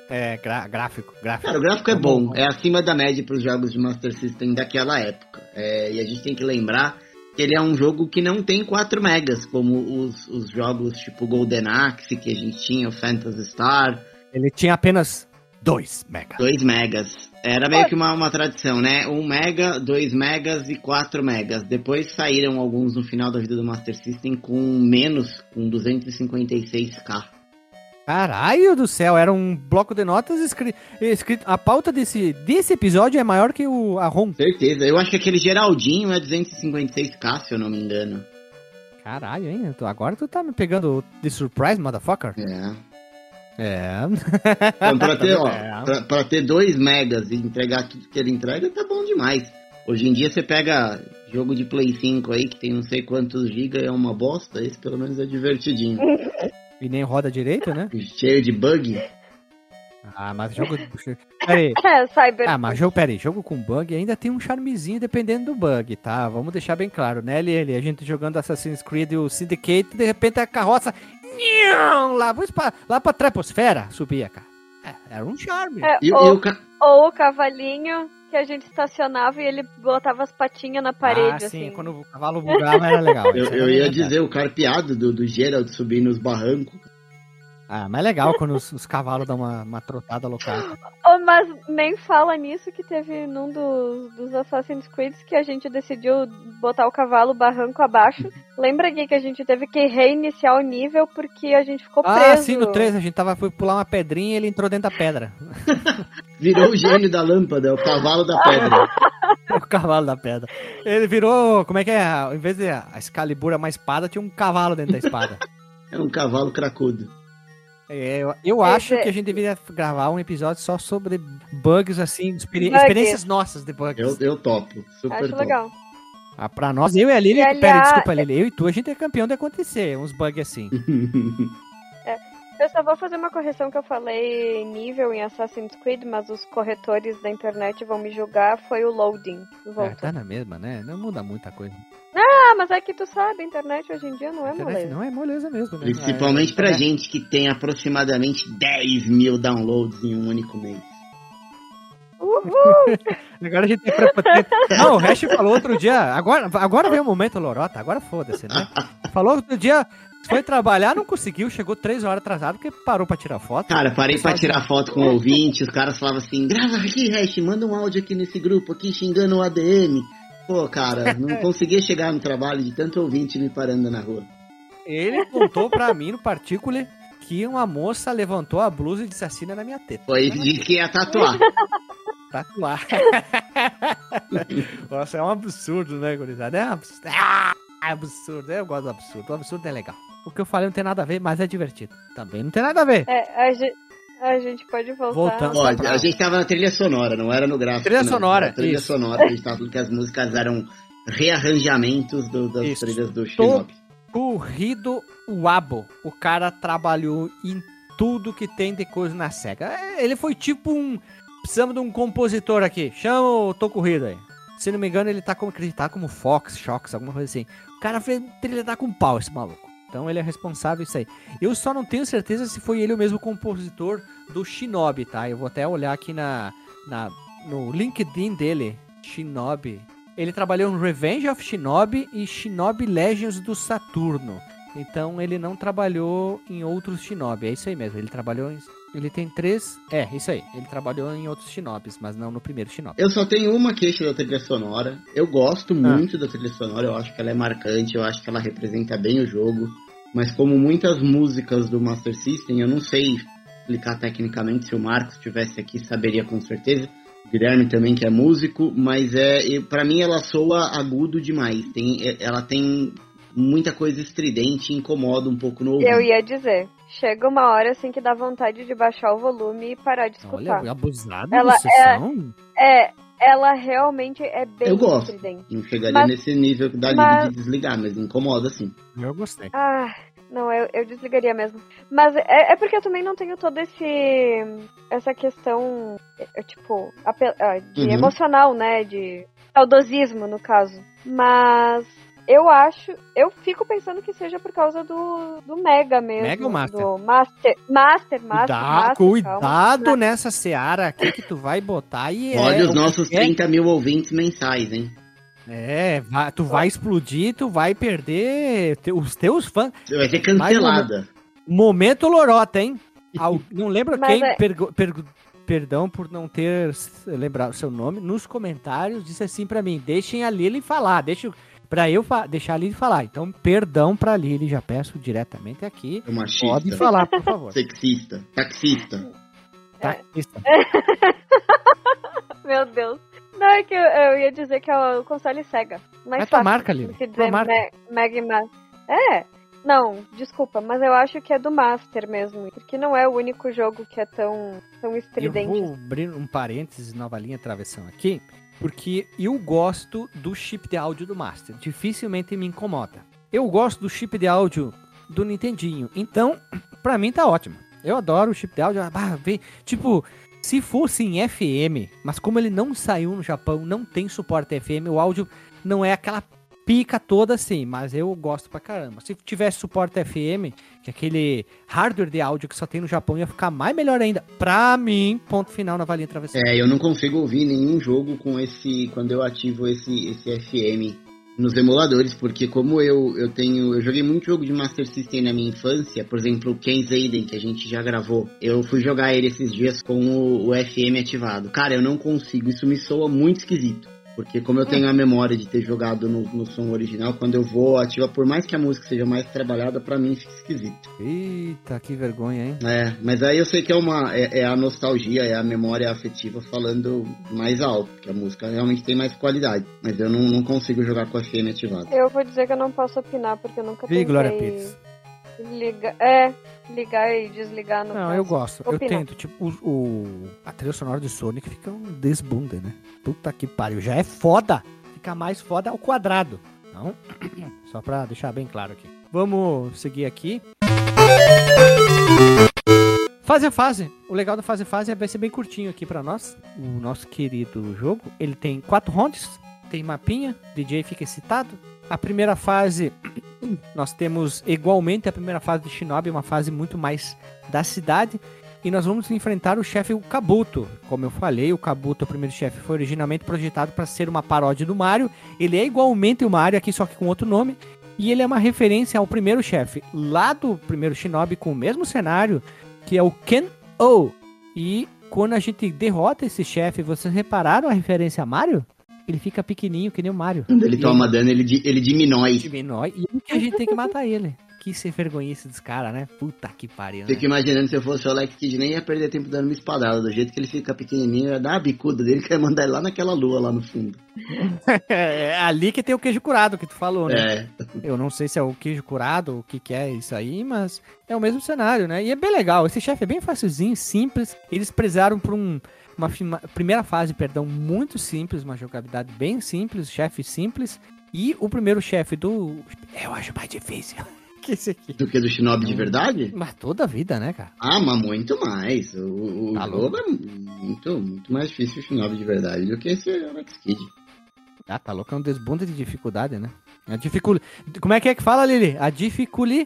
Gráfico. É, gra- gráfico, gráfico. Cara, o gráfico é Tá bom, bom. é acima da média para os jogos de Master System daquela época. É, e a gente tem que lembrar que ele é um jogo que não tem 4 megas, como os, os jogos tipo Golden Axe que a gente tinha, o Phantasy Star, Ele tinha apenas 2 mega. 2 megas. Era meio que uma, uma tradição, né? 1 mega, 2 megas e 4 megas. Depois saíram alguns no final da vida do Master System com menos, com 256k. Caralho do céu, era um bloco de notas escrito. escrito a pauta desse, desse episódio é maior que o a ROM. Certeza. Eu acho que aquele Geraldinho é 256k, se eu não me engano. Caralho, hein? Agora tu tá me pegando de surprise, motherfucker. É. É. Então, pra ter, ó, É. pra, pra ter 2 megas e entregar tudo que ele entrega, tá bom demais. Hoje em dia você pega jogo de Play 5 aí, que tem não sei quantos gigas, é uma bosta, esse pelo menos é divertidinho. E nem roda direito, né? Cheio de bug. Ah, mas jogo. Peraí. É, Cyber. Ah, mas jogo, peraí, jogo com bug ainda tem um charmezinho dependendo do bug, tá? Vamos deixar bem claro, né, LL? A gente jogando Assassin's Creed e o Syndicate, de repente a carroça. nham, Lá, vou pra, lá pra Treposfera subia, cara. É, era um charme. É, E, e ou, o ca- ou o cavalinho que a gente estacionava e ele botava as patinhas na parede, ah, sim, assim. quando o cavalo bugava era legal. eu, eu bem ia dizer o carpeado do, do Gerald subir nos barrancos. Ah, mas é legal quando os, os cavalos dão uma, uma trotada local. Oh, mas nem fala nisso que teve num dos, dos Assassin's Creed que a gente decidiu botar o cavalo barranco abaixo. Lembra aqui que a gente teve que reiniciar o nível porque a gente ficou preso. Ah, sim, no 3 a gente tava, foi pular uma pedrinha e ele entrou dentro da pedra. Virou o gênio da lâmpada, o cavalo da pedra. o cavalo da pedra. Ele virou, como é que é? Ao invés de a Excalibur é uma espada, tinha um cavalo dentro da espada. É um cavalo cracudo. É, eu, eu Esse acho é- que a gente deveria gravar um episódio só sobre bugs, assim, experi- Bugs. experiências nossas de bugs. Eu, eu topo, super Acho topo. legal. Ah, pra nós, eu e a Lili, E, pera, aliás- desculpa, Lili, eu e tu, a gente é campeão de acontecer uns bugs assim. Eu só vou fazer uma correção que eu falei nível em Assassin's Creed, mas os corretores da internet vão me julgar. Foi o loading. É, Voltou. tá na mesma, né? Não muda muita coisa. Ah, mas é que tu sabe, a internet hoje em dia não é moleza. não é moleza mesmo, né? Principalmente É, pra é. gente que tem aproximadamente 10 mil downloads em um único mês. Uhul! Agora a gente tem prepotente. Não, o Hash falou outro dia. Agora, agora vem o momento lorota, agora foda-se, né? Falou outro dia, foi trabalhar, não conseguiu, chegou três horas atrasado porque parou pra tirar foto. Cara, parei pra tirar foto com o ouvinte, os caras falavam assim, grava aqui, Hash, manda um áudio aqui nesse grupo aqui xingando o ADM. Pô, cara, não conseguia chegar no trabalho de tanto ouvinte me parando na rua. Ele contou pra mim no partícula que uma moça levantou a blusa e disse assina na minha teta. Foi, disse que ia tatuar. Tatuar. Nossa, é um absurdo, né, gurizada? É um absurdo. Ah, é absurdo. Eu gosto do absurdo. O absurdo é legal. O que eu falei não tem nada a ver, mas é divertido. Também não tem nada a ver. É, a gente, a gente pode voltar. Pra- a gente tava na trilha sonora, não era no gráfico. Trilha não. sonora, Na trilha isso. sonora, a gente tava falando que as músicas eram rearranjamentos do- das Isso. trilhas do Shinobi. Corrido Wabo. O cara trabalhou em tudo que tem de coisa na SEGA. É, Ele foi tipo um. Precisamos de um compositor aqui. Chama o Tô Corrido aí. Se não me engano, ele tá como acreditar como Fox, Shox, alguma coisa assim. O cara fez trilha dar com pau, esse maluco. Então ele é responsável isso aí. Eu só não tenho certeza se foi ele o mesmo compositor do Shinobi, tá? Eu vou até olhar aqui na, na no LinkedIn dele, Shinobi. Ele trabalhou em Revenge of Shinobi e Shinobi Legends do Saturno. Então ele não trabalhou em outros Shinobi. É isso aí mesmo. Ele trabalhou em. Ele tem três. É, isso aí. Ele trabalhou em outros Shinobis, mas não no primeiro Shinobi. Eu só tenho uma queixa da trilha sonora. Eu gosto Ah. muito da trilha sonora, eu acho que ela é marcante, eu acho que ela representa bem o jogo. Mas como muitas músicas do Master System, eu não sei explicar tecnicamente, se o Marcos estivesse aqui saberia com certeza. O Guilherme também que é músico, mas é, para mim ela soa agudo demais. Tem, é- ela tem muita coisa estridente e incomoda um pouco no ouvido. Eu ia dizer. Chega uma hora assim que dá vontade de baixar o volume e parar de escutar. Olha, abusado Ela é-. É, ela realmente é bem Eu gosto. estridente. Não chegaria Mas- nesse nível da mas- liga de desligar, mas incomoda sim. Eu gostei. Ah, não, eu, eu desligaria mesmo. Mas é, é porque eu também não tenho todo esse. essa questão, é, tipo, ape- ah, de Uhum. emocional, né? De saudosismo, no caso. Mas. Eu acho, eu fico pensando que seja por causa do, do Mega mesmo. Mega ou Master? Do Master, Master, Master, Cuida- Master, cuidado calma. nessa seara aqui que tu vai botar e Olha é, os nossos é, 30 mil ouvintes mensais, hein? É, vai- tu vai explodir, tu vai perder te- os teus fãs. Você vai ser cancelada. Momento lorota, hein? Al- não lembro quem, é- pergo- pergo- perdão por não ter lembrado o seu nome, nos comentários disse assim pra mim, deixem a Lili falar, deixa pra eu deixar a Lili falar. Então, perdão pra Lili, já peço diretamente aqui. É machista. Pode falar, por favor. Sexista. Taxista. Tá? Isso. Meu Deus. Não, é que eu, eu ia dizer que é o console Sega. Mais É tua fácil marca, Lili. Tua dizer marca. Man. É. Não, desculpa, mas eu acho que é do Master mesmo. Porque não é o único jogo que é tão, tão Eu estridente. vou abrir um parênteses, nova linha travessão aqui, porque eu gosto do chip de áudio do Master. Dificilmente me incomoda. Eu gosto do chip de áudio do Nintendinho. Então, pra mim tá ótimo. Eu adoro o chip de áudio. Ah, vem- tipo, se fosse em FM, mas como ele não saiu no Japão, não tem suporte FM, o áudio não é aquela pica toda assim, mas eu gosto pra caramba. Se tivesse suporte FM, que é aquele hardware de áudio que só tem no Japão, ia ficar mais melhor ainda. Pra mim, ponto final na valinha travessão. É, eu não consigo ouvir nenhum jogo com esse. Quando eu ativo esse, esse FM nos emuladores, porque como eu, eu tenho. Eu joguei muito jogo de Master System na minha infância, por exemplo, o Ken Zaden, que a gente já gravou. Eu fui jogar ele esses dias com o, o FM ativado. Cara, eu não consigo, isso me soa muito esquisito. Porque como eu tenho a memória de ter jogado no, no som original, quando eu vou ativar, por mais que a música seja mais trabalhada, pra mim fica esquisito. Eita, que vergonha, hein? É, mas aí eu sei que é uma é, é a nostalgia, é a memória afetiva falando mais alto, que a música realmente tem mais qualidade. Mas eu não, não consigo jogar com a FM ativada. Eu vou dizer que eu não posso opinar, porque eu nunca Vi, Glória tentei Pires. ligar, é, ligar e desligar no Não, caso. eu gosto. Eu tento, tipo, o, o- a trilha sonora de Sonic fica um desbunde, né? Puta que pariu. Já é foda. Fica mais foda ao quadrado. Então, só pra deixar bem claro aqui. Vamos seguir aqui. Fase a fase. O legal da fase a fase é vai ser bem curtinho aqui pra nós. O nosso querido jogo. Ele tem quatro rounds. Tem mapinha. DJ fica excitado. A primeira fase. Nós temos igualmente a primeira fase de Shinobi, uma fase muito mais da cidade. E nós vamos enfrentar o chefe o Kabuto. Como eu falei, o Kabuto, o primeiro chefe, foi originalmente projetado para ser uma paródia do Mario. Ele é igualmente o Mario, aqui só que com outro nome. E ele é uma referência ao primeiro chefe lá do primeiro Shinobi, com o mesmo cenário, que é o Ken-O. E quando a gente derrota esse chefe, vocês repararam a referência a Mario? Ele fica pequenininho, que nem o Mario. Quando ele toma dano, ele, di- ele diminui. diminui. E que a gente tem que matar ele. Que sem vergonhice dos caras, né? Puta que pariu. Né? Fico imaginando se eu fosse o Alex Kidd, nem ia perder tempo dando uma espadada. Do jeito que ele fica pequenininho, ia dar uma bicuda dele que ia mandar ele lá naquela lua lá no fundo. É ali que tem o queijo curado que tu falou, né? É, Eu não sei se é o queijo curado, o que, que é isso aí, mas é o mesmo cenário, né? E é bem legal. Esse chefe é bem facilzinho, simples. Eles prezaram por um, uma, primeira fase, perdão, muito simples, uma jogabilidade bem simples, chefe simples. E o primeiro chefe do. Eu acho mais difícil que esse aqui. do que do Shinobi de verdade? Mas toda a vida, né, cara? Ah, mas muito mais. O, o Tá jogo é muito, muito mais difícil o Shinobi de verdade do que esse Alex Kidd. Ah, tá louco, é um desbunda de dificuldade, né? A dificul... Como é que é que fala, Lili? A dificuli...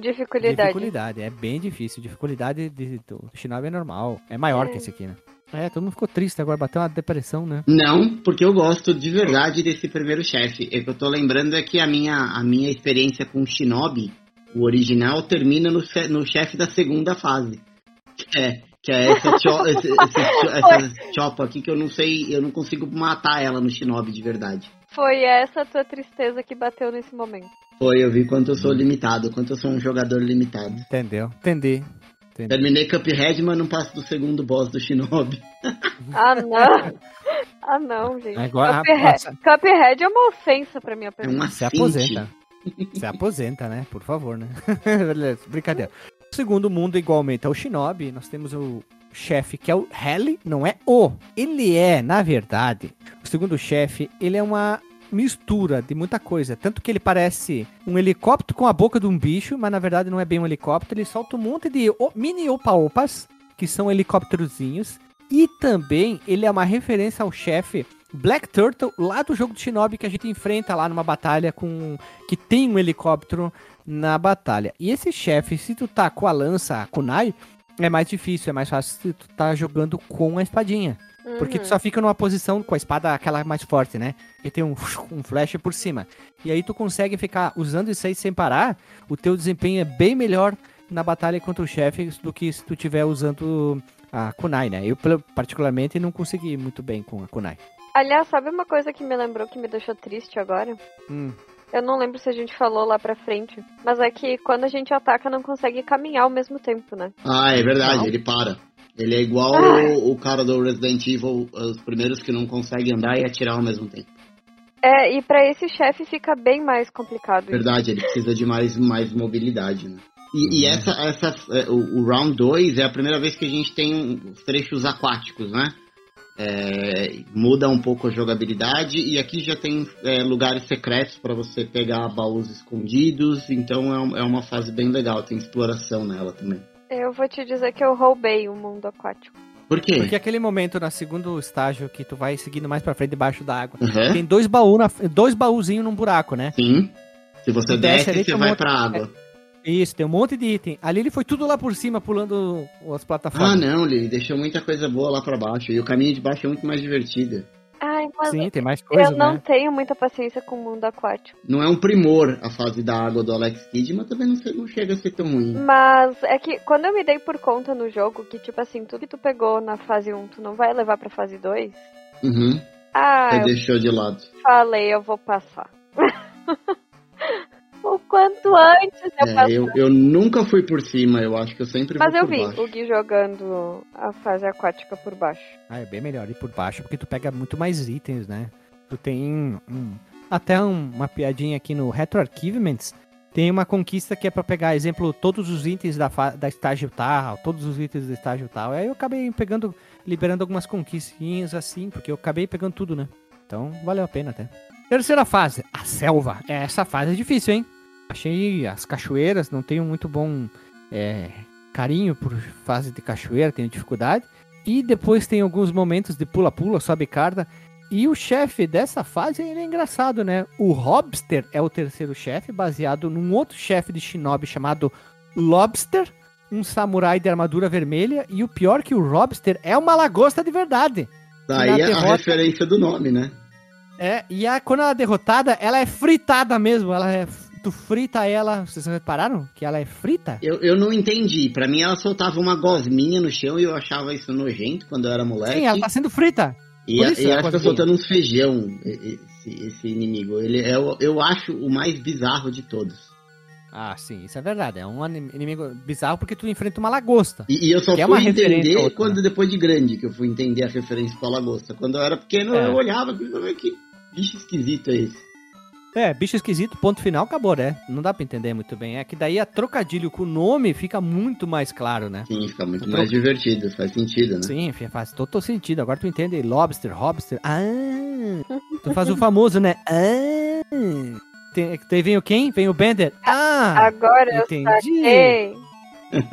Dificuldade. dificuldade. É bem difícil. Dificuldade de, do Shinobi é normal. É maior É. que esse aqui, né? É, todo mundo ficou triste agora, bateu uma depressão, né? Não, porque eu gosto de verdade desse primeiro chefe. O que eu tô lembrando é que a minha, a minha experiência com o Shinobi, o original, termina no, no chefe da segunda fase. É, que é essa, cho, esse, esse, essa chopa aqui que eu não sei, eu não consigo matar ela no Shinobi de verdade. Foi essa a tua tristeza que bateu nesse momento. Foi, eu vi quanto eu sou limitado, quanto eu sou um jogador limitado. Entendeu? Entendi. Entendi. Terminei Cuphead, mas não passo do segundo boss do Shinobi. Ah, não. ah, não, gente. Agora, Cuphead. Cuphead é uma ofensa pra minha É pessoa. um Se assinte. aposenta. Se aposenta, né? Por favor, né? Beleza, brincadeira. O segundo mundo, igualmente ao Shinobi, nós temos o chefe que é o Heli, não é o. Ele é, na verdade, o segundo chefe, ele é uma mistura de muita coisa. Tanto que ele parece um helicóptero com a boca de um bicho, mas na verdade não é bem um helicóptero. Ele solta um monte de mini opa-opas, que são helicópterozinhos. E também ele é uma referência ao chefe Black Turtle, lá do jogo de Shinobi que a gente enfrenta lá numa batalha com. que tem um helicóptero na batalha. E esse chefe, se tu tá com a lança, a kunai, é mais difícil, é mais fácil se tu tá jogando com a espadinha. Uhum. Porque tu só fica numa posição com a espada aquela mais forte, né? E tem um, um flash por cima. E aí tu consegue ficar usando isso aí sem parar, o teu desempenho é bem melhor na batalha contra o chefe do que se tu tiver usando a kunai, né? Eu particularmente não consegui muito bem com a kunai. Aliás, sabe uma coisa que me lembrou que me deixou triste agora? Hum. Eu não lembro se a gente falou lá pra frente. Mas é que quando a gente ataca, não consegue caminhar ao mesmo tempo, né? Ah, é verdade, não. ele para. Ele é igual ah. o, o, cara do Resident Evil, os primeiros que não conseguem andar e atirar ao mesmo tempo. É, e para esse chefe fica bem mais complicado. Verdade, ele precisa de mais, mais mobilidade, né? E, e uhum. essa, essa, é, o, o Round 2 é a primeira vez que a gente tem os trechos aquáticos, né? É, muda um pouco a jogabilidade e aqui já tem é, lugares secretos para você pegar baús escondidos, então é, é, uma fase bem legal, tem exploração nela também. Eu vou te dizer que eu roubei o mundo aquático. Por quê? Porque aquele momento no segundo estágio que tu vai seguindo mais pra frente debaixo da água, uhum. tem dois baús, dois baúzinhos num buraco, né? Sim. Se você desce, desce ali, você vai um pra água. Isso, tem um monte de item. Ali ele foi tudo lá por cima, pulando as plataformas. Ah, não, ele deixou muita coisa boa lá para baixo. E o caminho de baixo é muito mais divertido. Ai, mas Sim, tem mais coisa, Eu não né? tenho muita paciência com o mundo aquático. Não é um primor a fase da água do Alex Kidd, mas também não, não chega a ser tão ruim. Mas é que quando eu me dei por conta no jogo que, tipo assim, tudo que tu pegou na fase 1, tu não vai levar pra fase 2. Uhum. Ah, Você deixou de lado. Falei, eu vou passar. quanto antes eu é, eu, eu, nunca fui por cima, eu acho que eu sempre Mas eu vi baixo. o Gui jogando a fase aquática por baixo. Ah, é bem melhor ir por baixo, porque tu pega muito mais itens, né? Tu tem um, até um, uma piadinha aqui no Retro Archivements, tem uma conquista que é para pegar, exemplo, todos os itens da, da estágio tal, todos os itens do estágio tal. Aí eu acabei pegando, liberando algumas conquistinhas assim, porque eu acabei pegando tudo, né? Então valeu a pena até. Terceira fase, a selva. Essa fase é difícil, hein? Achei as cachoeiras, não tenho muito bom é, carinho por fase de cachoeira, tenho dificuldade. E depois tem alguns momentos de pula-pula, sobe carda. E o chefe dessa fase ele é engraçado, né? O Hobster é o terceiro chefe, baseado num outro chefe de Shinobi chamado Lobster, um samurai de armadura vermelha. E o pior que o Lobster é uma lagosta de verdade. Daí é derrota... a referência do nome, né? É, e a, quando ela é derrotada, ela é fritada mesmo. Ela é, tu frita ela. Vocês repararam que ela é frita? Eu, eu não entendi. Pra mim, ela soltava uma gosminha no chão e eu achava isso nojento quando eu era moleque. Sim, ela tá sendo frita. E, a, e ela tá soltando uns feijão, esse, esse inimigo. Ele é, eu acho, o mais bizarro de todos. Ah, sim, isso é verdade. É um inimigo bizarro porque tu enfrenta uma lagosta. E, e eu só fui é entender outra, quando né? depois de grande que eu fui entender a referência pra lagosta. Quando eu era pequeno, é. eu olhava e que bicho esquisito é esse? É, bicho esquisito, ponto final, acabou, né? Não dá pra entender muito bem. É que daí a trocadilho com o nome fica muito mais claro, né? Sim, fica muito mais divertido, faz sentido, né? Sim, faz todo sentido. Agora tu entende lobster, hobster. Ah! tu faz o famoso, né? Ah! Tem, tem, vem o quem? Vem o Bender? Ah! Agora entendi. eu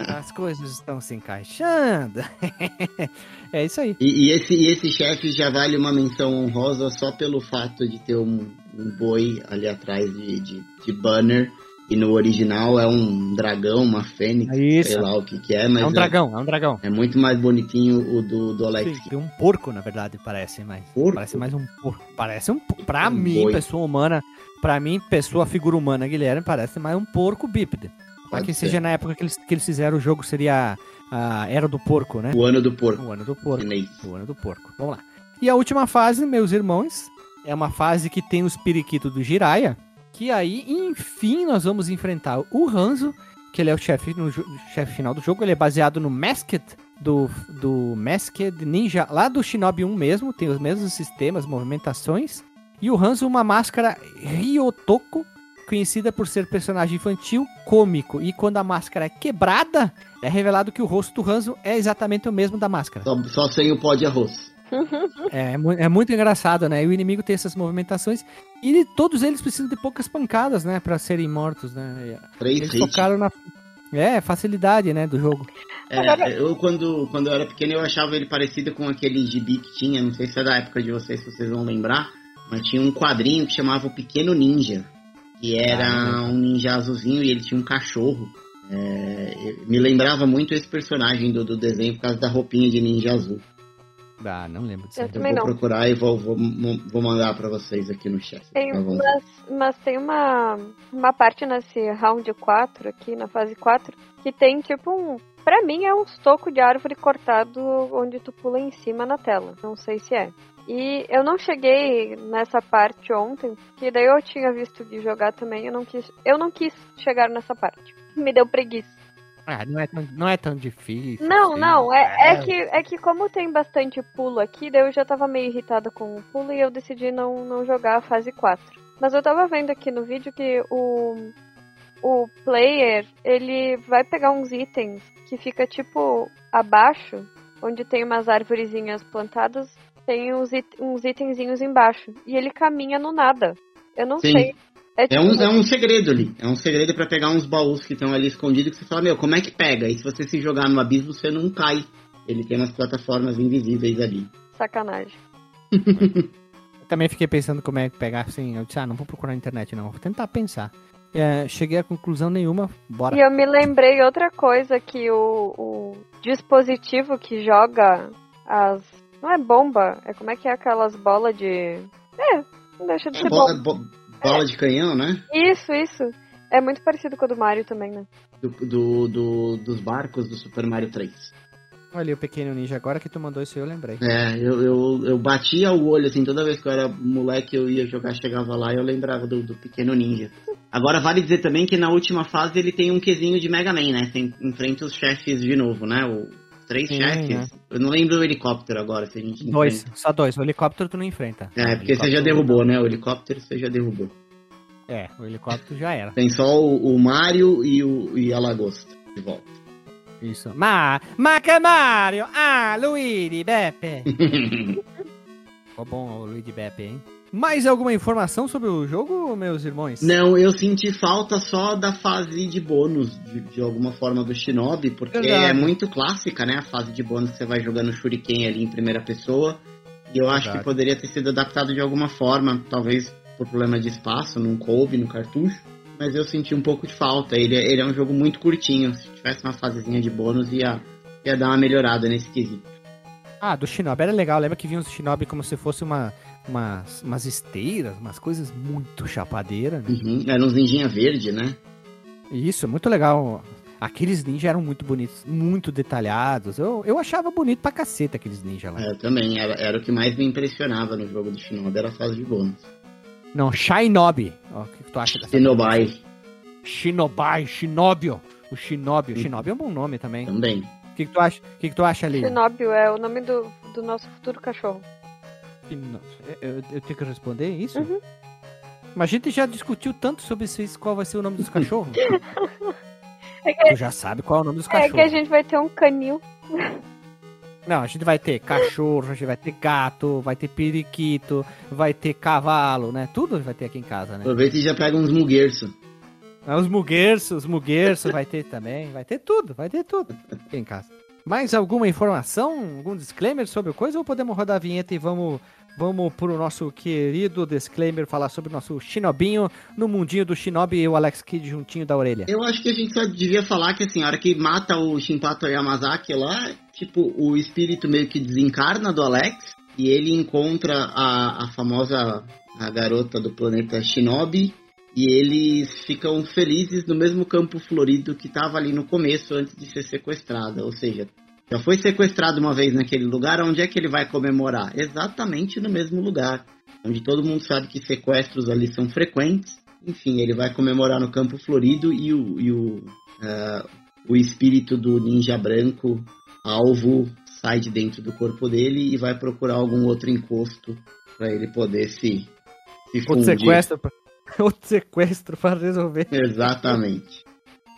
As coisas estão se encaixando. é isso aí. E, e esse, e esse chefe já vale uma menção honrosa só pelo fato de ter um, um boi ali atrás de, de, de, banner. E no original é um dragão, uma fênix, é sei lá o que, que é, mas. É um dragão, é um dragão. É muito mais bonitinho o do, do Alex. Sim, tem um porco, na verdade, parece mais. Porco? Parece mais um porco. Parece um. Pra um mim, boi. pessoa humana. Pra mim, pessoa, figura humana, Guilherme, parece mais um porco bípede. Para que ser. seja na época que eles, que eles fizeram o jogo, seria a Era do Porco, né? O ano do porco. O ano do porco. O ano do porco. Vamos lá. E a última fase, meus irmãos, é uma fase que tem os periquitos do Jiraya. Que aí, enfim, nós vamos enfrentar o Hanzo, que ele é o chefe no chefe final do jogo. Ele é baseado no Masked do, do Masked Ninja, lá do Shinobi 1 mesmo. Tem os mesmos sistemas, movimentações. E o Hanzo, uma máscara Ryotoko, conhecida por ser personagem infantil, cômico, e quando a máscara é quebrada, é revelado que o rosto do Hanzo é exatamente o mesmo da máscara. Só, só sem o pó de arroz. É, é, é muito engraçado, né? E o inimigo tem essas movimentações e todos eles precisam de poucas pancadas, né, Pra serem mortos, né? Três Eles hits. na é, facilidade, né, do jogo. É, eu quando, quando eu era pequeno eu achava ele parecido com aquele gibi que tinha, não sei se é da época de vocês, se vocês vão lembrar, mas tinha um quadrinho que chamava O Pequeno Ninja, que era Ah, um ninja azulzinho e ele tinha um cachorro. É, me lembrava muito esse personagem do, do desenho por causa da roupinha de ninja azul. Ah, não lembro disso. Eu também vou não. procurar e vou, vou, vou mandar pra vocês aqui no chat. Tem, Tá mas, mas tem uma, uma parte nesse round 4 aqui, na fase 4, que tem tipo um. Pra mim é um toco de árvore cortado onde tu pula em cima na tela. Não sei se é. E eu não cheguei nessa parte ontem, que daí eu tinha visto de jogar também, eu não quis. Eu não quis chegar nessa parte. Me deu preguiça. Ah, não é tão, não é tão difícil. Não, assim. não, é, é que, é que como tem bastante pulo aqui, daí eu já tava meio irritada com o pulo e eu decidi não, não jogar a fase 4. Mas eu tava vendo aqui no vídeo que o, o player, ele vai pegar uns itens que fica tipo abaixo, onde tem umas árvorezinhas plantadas, tem uns, it, uns itenzinhos embaixo. E ele caminha no nada. Eu não Sim. sei. É, É tipo, um, é um segredo ali. É um segredo pra pegar uns baús que estão ali escondidos que você fala, meu, como é que pega? E se você se jogar no abismo, você não cai. Ele tem umas plataformas invisíveis ali. sacanagem. Eu também fiquei pensando como é que pegar assim. Eu disse, ah, não vou procurar na internet, não. Vou tentar pensar. É, cheguei a conclusão nenhuma. Bora. E eu me lembrei outra coisa que o, o dispositivo que joga as. Não é bomba, é como é que é aquelas bolas de. É, não deixa de ser Bola, bomba. bo- bola de canhão, né? Isso, isso. É muito parecido com o do Mario também, né? Do, do- do- dos barcos do Super Mario 3. Olha o pequeno ninja. Agora que tu mandou isso aí, eu lembrei. É, eu, eu, eu batia o olho, assim, toda vez que eu era moleque, eu ia jogar, chegava lá e eu lembrava do, do pequeno ninja. Agora, vale dizer também que na última fase ele tem um quesinho de Mega Man, né? Você enfrenta os chefes de novo, né? O, três Sim, chefes. né? Eu não lembro o helicóptero agora, se a gente Dois, enfrenta. só dois. O helicóptero tu não enfrenta. É, porque você já derrubou, né? O helicóptero você já derrubou. É, o helicóptero já era. Tem só o, o Mario e, o, e a lagosta de volta. Isso. Ma, ma que Mario! Ah, Luigi, Beppe! Ficou bom o Luigi Beppe, hein? Mais alguma informação sobre o jogo, meus irmãos? Não, eu senti falta só da fase de bônus, de, de alguma forma, do Shinobi, porque Verdade. é muito clássica, né? A fase de bônus que você vai jogando Shuriken ali em primeira pessoa. E eu acho Verdade. que poderia ter sido adaptado de alguma forma, talvez por problema de espaço, não coube no cartucho. Mas eu senti um pouco de falta. Ele, é- ele é um jogo muito curtinho. Se tivesse uma fasezinha de bônus, ia, ia dar uma melhorada nesse quesito. Ah, do Shinobi era legal. Lembra que vinha os Shinobi como se fosse uma, umas, umas esteiras, umas coisas muito chapadeiras, né? Uhum. Era uns ninjinha verde, né? Isso, é muito legal. Aqueles ninjas eram muito bonitos, muito detalhados. Eu, eu achava bonito pra caceta aqueles ninjas lá. É, eu também. Era, era o que mais me impressionava no jogo do Shinobi, era a fase de bônus. Não, Shinobi. Ó, o que, que tu acha dessa? Shinobai Shinobai, Shinobio. O Shinobi. O Shinobi é um bom nome também. também. O que, que tu acha? O que, que tu acha ali? Shinobio é o nome do, do nosso futuro cachorro. Shino- Eu, eu tenho que responder isso? Uhum. Mas a gente já discutiu tanto sobre isso, qual vai ser o nome dos cachorros. É que, tu já sabe qual é o nome dos é cachorros. que a gente vai ter um canil. Não, a gente vai ter cachorro, a gente vai ter gato, vai ter periquito, vai ter cavalo, né? Tudo vai ter aqui em casa, né? Aproveita e já pega uns muguerço. Ah, Os muguerços, os muguerços vai ter também, vai ter tudo, vai ter tudo aqui em casa. Mais alguma informação, algum disclaimer sobre coisa ou podemos rodar a vinheta e vamos vamos pro nosso querido disclaimer falar sobre o nosso Shinobinho no mundinho do Shinobi e o Alex Kidd juntinho da orelha. Eu acho que a gente só devia falar que assim, a hora que mata o Shinpato Yamazaki lá, tipo, o espírito meio que desencarna do Alex e ele encontra a, a famosa a garota do planeta Shinobi e eles ficam felizes no mesmo campo florido que tava ali no começo antes de ser sequestrada. Ou seja, já foi sequestrado uma vez naquele lugar, onde é que ele vai comemorar? Exatamente no mesmo lugar, onde todo mundo sabe que sequestros ali são frequentes. Enfim, ele vai comemorar no Campo Florido e o, e o, ah, o espírito do ninja branco, alvo, sai de dentro do corpo dele e vai procurar algum outro encosto para ele poder se, se fundir. sequestro, pra- outro sequestro para resolver. Exatamente.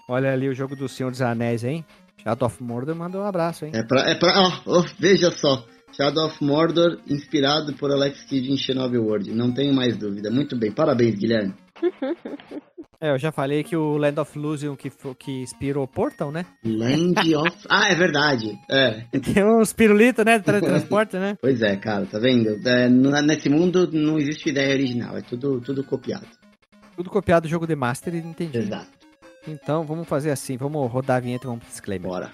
Olha ali o jogo do Senhor dos Anéis, hein? Shadow of Mordor mandou um abraço, hein? É pra. É pra ó, ó, veja só. Shadow of Mordor, inspirado por Alex Kidd em Shinobi World. Não tenho mais dúvida. Muito bem. Parabéns, Guilherme. É, eu já falei que o Land of Illusion que, que inspirou Portal, né? Land of... Ah, é verdade. É. Tem uns pirulitos, né? De transporte, né? Pois é, cara. Tá vendo? É, nesse mundo não existe ideia original. É tudo, tudo copiado. Tudo copiado do jogo de Master e entendi. Exato. Então, vamos fazer assim. Vamos rodar a vinheta e vamos pro disclaimer. Bora.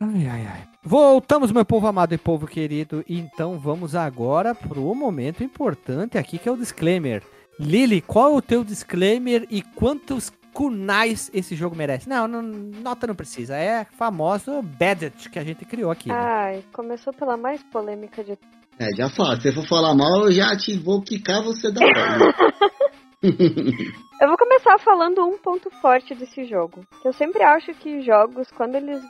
Ai, ai, ai. Voltamos, meu povo amado e povo querido. Então vamos agora pro momento importante aqui que é o disclaimer. Lili, qual é o teu disclaimer e quantos kunais esse jogo merece? Não, não nota não precisa. É famoso Badget que a gente criou aqui. Né? Ai, começou pela mais polêmica de. É, já fala. Se você for falar mal, eu já te vou quicar você da Eu vou começar falando um ponto forte desse jogo. Eu sempre acho que jogos, quando eles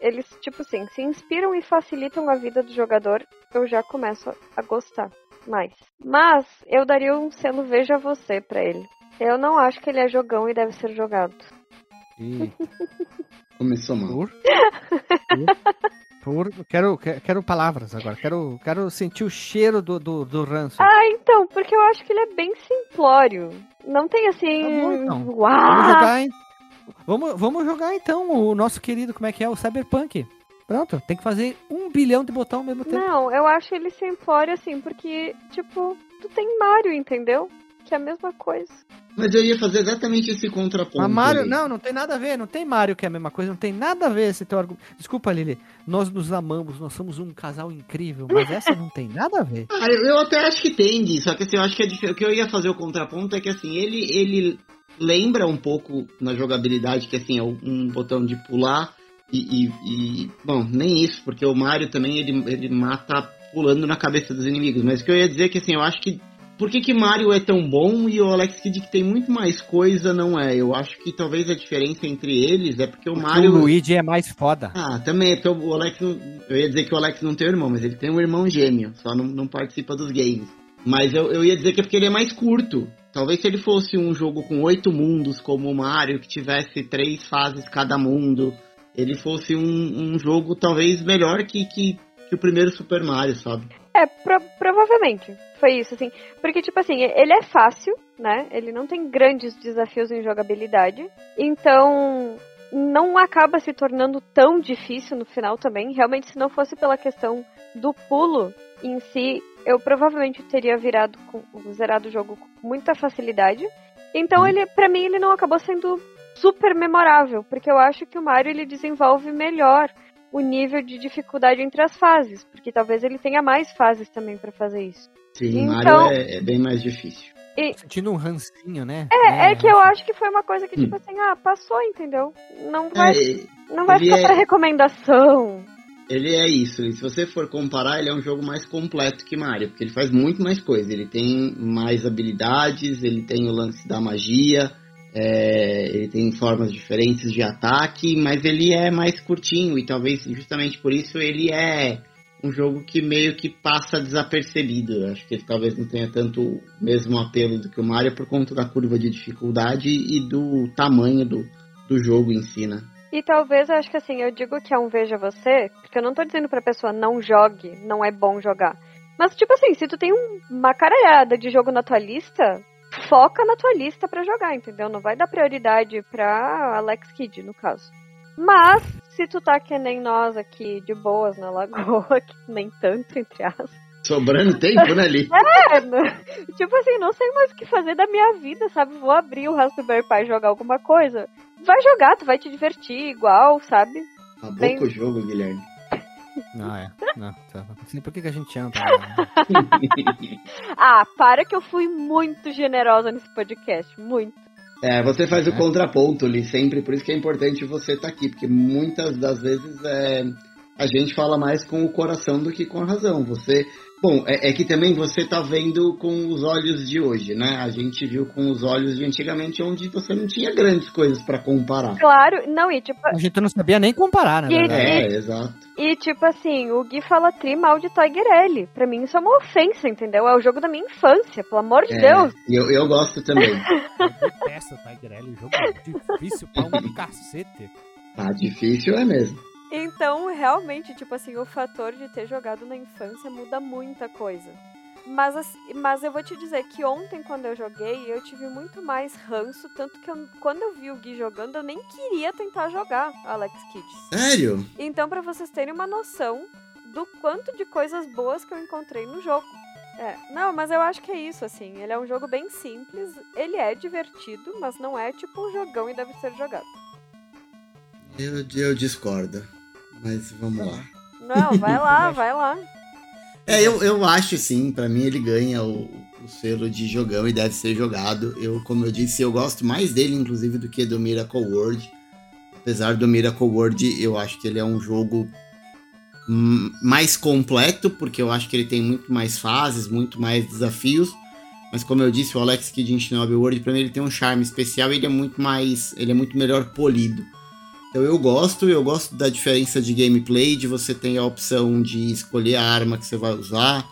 eles, tipo assim, se inspiram e facilitam a vida do jogador, eu já começo a gostar mais. Mas eu daria um selo Veja Você pra ele. Eu não acho que ele é jogão e deve ser jogado. Começou mal. Por? Quero, quero palavras agora. Quero, quero sentir o cheiro do, do, do ranço. Ah, então, porque eu acho que ele é bem simplório. Não tem assim. Tá bom, então. Uau! Vamos jogar, Vamos, vamos jogar então o nosso querido, como é que é? O Cyberpunk. Pronto, tem que fazer um bilhão de botão ao mesmo tempo. Não, eu acho ele simplório assim, porque, tipo, tu tem Mario, entendeu? Que é a mesma coisa. Mas eu ia fazer exatamente esse contraponto. Mas Mario, não, não tem nada a ver, não tem Mario que é a mesma coisa, não tem nada a ver esse teu argumento. Desculpa, Lili, nós nos amamos, nós somos um casal incrível, mas essa não tem nada a ver. Ah, eu até acho que tem, só que assim, eu acho que é o que eu ia fazer o contraponto é que assim, ele, ele lembra um pouco na jogabilidade, que assim, é um botão de pular e, e, e, bom, nem isso, porque o Mario também ele, ele mata pulando na cabeça dos inimigos. Mas o que eu ia dizer é que assim, eu acho que por que, que Mario é tão bom e o Alex Kidd que tem muito mais coisa não é? Eu acho que talvez a diferença entre eles é porque o porque Mario. O Luigi é mais foda. Ah, também, porque o Alex. Eu ia dizer que o Alex não tem irmão, mas ele tem um irmão gêmeo, só não, não participa dos games. Mas eu, eu ia dizer que é porque ele é mais curto. Talvez se ele fosse um jogo com oito mundos, como o Mario, que tivesse três fases cada mundo, ele fosse um, um jogo talvez melhor que, que, que, o primeiro Super Mario, sabe? É, pro, provavelmente. Foi isso, assim. Porque, tipo assim, ele é fácil, né? Ele não tem grandes desafios em jogabilidade. Então, não acaba se tornando tão difícil no final também. Realmente, se não fosse pela questão do pulo em si, eu provavelmente teria virado com, zerado o jogo com muita facilidade. Então ele, para mim, ele não acabou sendo super memorável, porque eu acho que o Mario ele desenvolve melhor o nível de dificuldade entre as fases, porque talvez ele tenha mais fases também para fazer isso. Sim, então, Mario é, é, bem mais difícil. E... Sentindo um rancinho, né? É, é, é que eu acho que foi uma coisa que, tipo hum. assim, ah, passou, entendeu? Não vai, é, não vai ficar é... pra recomendação ele é isso. E se você for comparar, ele é um jogo mais completo que Mario, porque ele faz muito mais coisa. Ele tem mais habilidades, ele tem o lance da magia, é, ele tem formas diferentes de ataque, mas ele é mais curtinho e talvez justamente por isso ele é um jogo que meio que passa desapercebido. Acho que ele talvez não tenha tanto o mesmo apelo do que o Mario por conta da curva de dificuldade e do tamanho do, do jogo em si, né? E talvez, eu acho que assim, eu digo que é um veja você, porque eu não tô dizendo pra pessoa não jogue, não é bom jogar. Mas, tipo assim, se tu tem uma caralhada de jogo na tua lista, foca na tua lista para jogar, entendeu? Não vai dar prioridade pra Alex Kidd, no caso. Mas, se tu tá que nem nós aqui, de boas na lagoa, que nem tanto, entre aspas. Sobrando tempo, né, ali? é, tipo assim, não sei mais o que fazer da minha vida, sabe? Vou abrir o Raspberry Pi e jogar alguma coisa vai jogar, tu vai te divertir igual, sabe? Acabou Bem... com o jogo, Guilherme. Não, é. Não, tá. Assim, por que, que a gente ama? ah, para que eu fui muito generosa nesse podcast. Muito. É, você faz é. o contraponto ali sempre, por isso que é importante você estar tá aqui, porque muitas das vezes é, a gente fala mais com o coração do que com a razão. Você Bom, é, é, que também você tá vendo com os olhos de hoje, né? A gente viu com os olhos de antigamente, onde você não tinha grandes coisas para comparar. Claro, não, e tipo. A gente não sabia nem comparar, né? É, exato. E tipo assim, o Gui fala tri mal de Tigerelli. Pra mim isso é uma ofensa, entendeu? É o jogo da minha infância, pelo amor de É, Deus. Eu, eu gosto também. Peça, Tigerelli, jogo difícil pra um cacete. Tá difícil, é mesmo. Então, realmente, tipo assim, o fator de ter jogado na infância muda muita coisa. Mas, assim, mas eu vou te dizer que ontem, quando eu joguei, eu tive muito mais ranço. Tanto que eu- quando eu vi o Gui jogando, eu nem queria tentar jogar Alex Kidd. Sério? Então, pra vocês terem uma noção do quanto de coisas boas que eu encontrei no jogo. É, não, mas eu acho que é isso, assim. Ele é um jogo bem simples, ele é divertido, mas não é tipo um jogão e deve ser jogado. Eu, eu discordo. Mas vamos lá. Não, vai lá, vai lá. É, eu, eu acho sim, pra mim ele ganha o, o selo de jogão e deve ser jogado. Eu, como eu disse, eu gosto mais dele, inclusive, do que do Miracle World. Apesar do Miracle World, eu acho que ele é um jogo mais completo, porque eu acho que ele tem muito mais fases, muito mais desafios. Mas como eu disse, o Alex Kidd em Shinobi World, pra mim ele tem um charme especial e ele é muito mais. ele é muito melhor polido. Então eu gosto, eu gosto da diferença de gameplay, de você ter a opção de escolher a arma que você vai usar,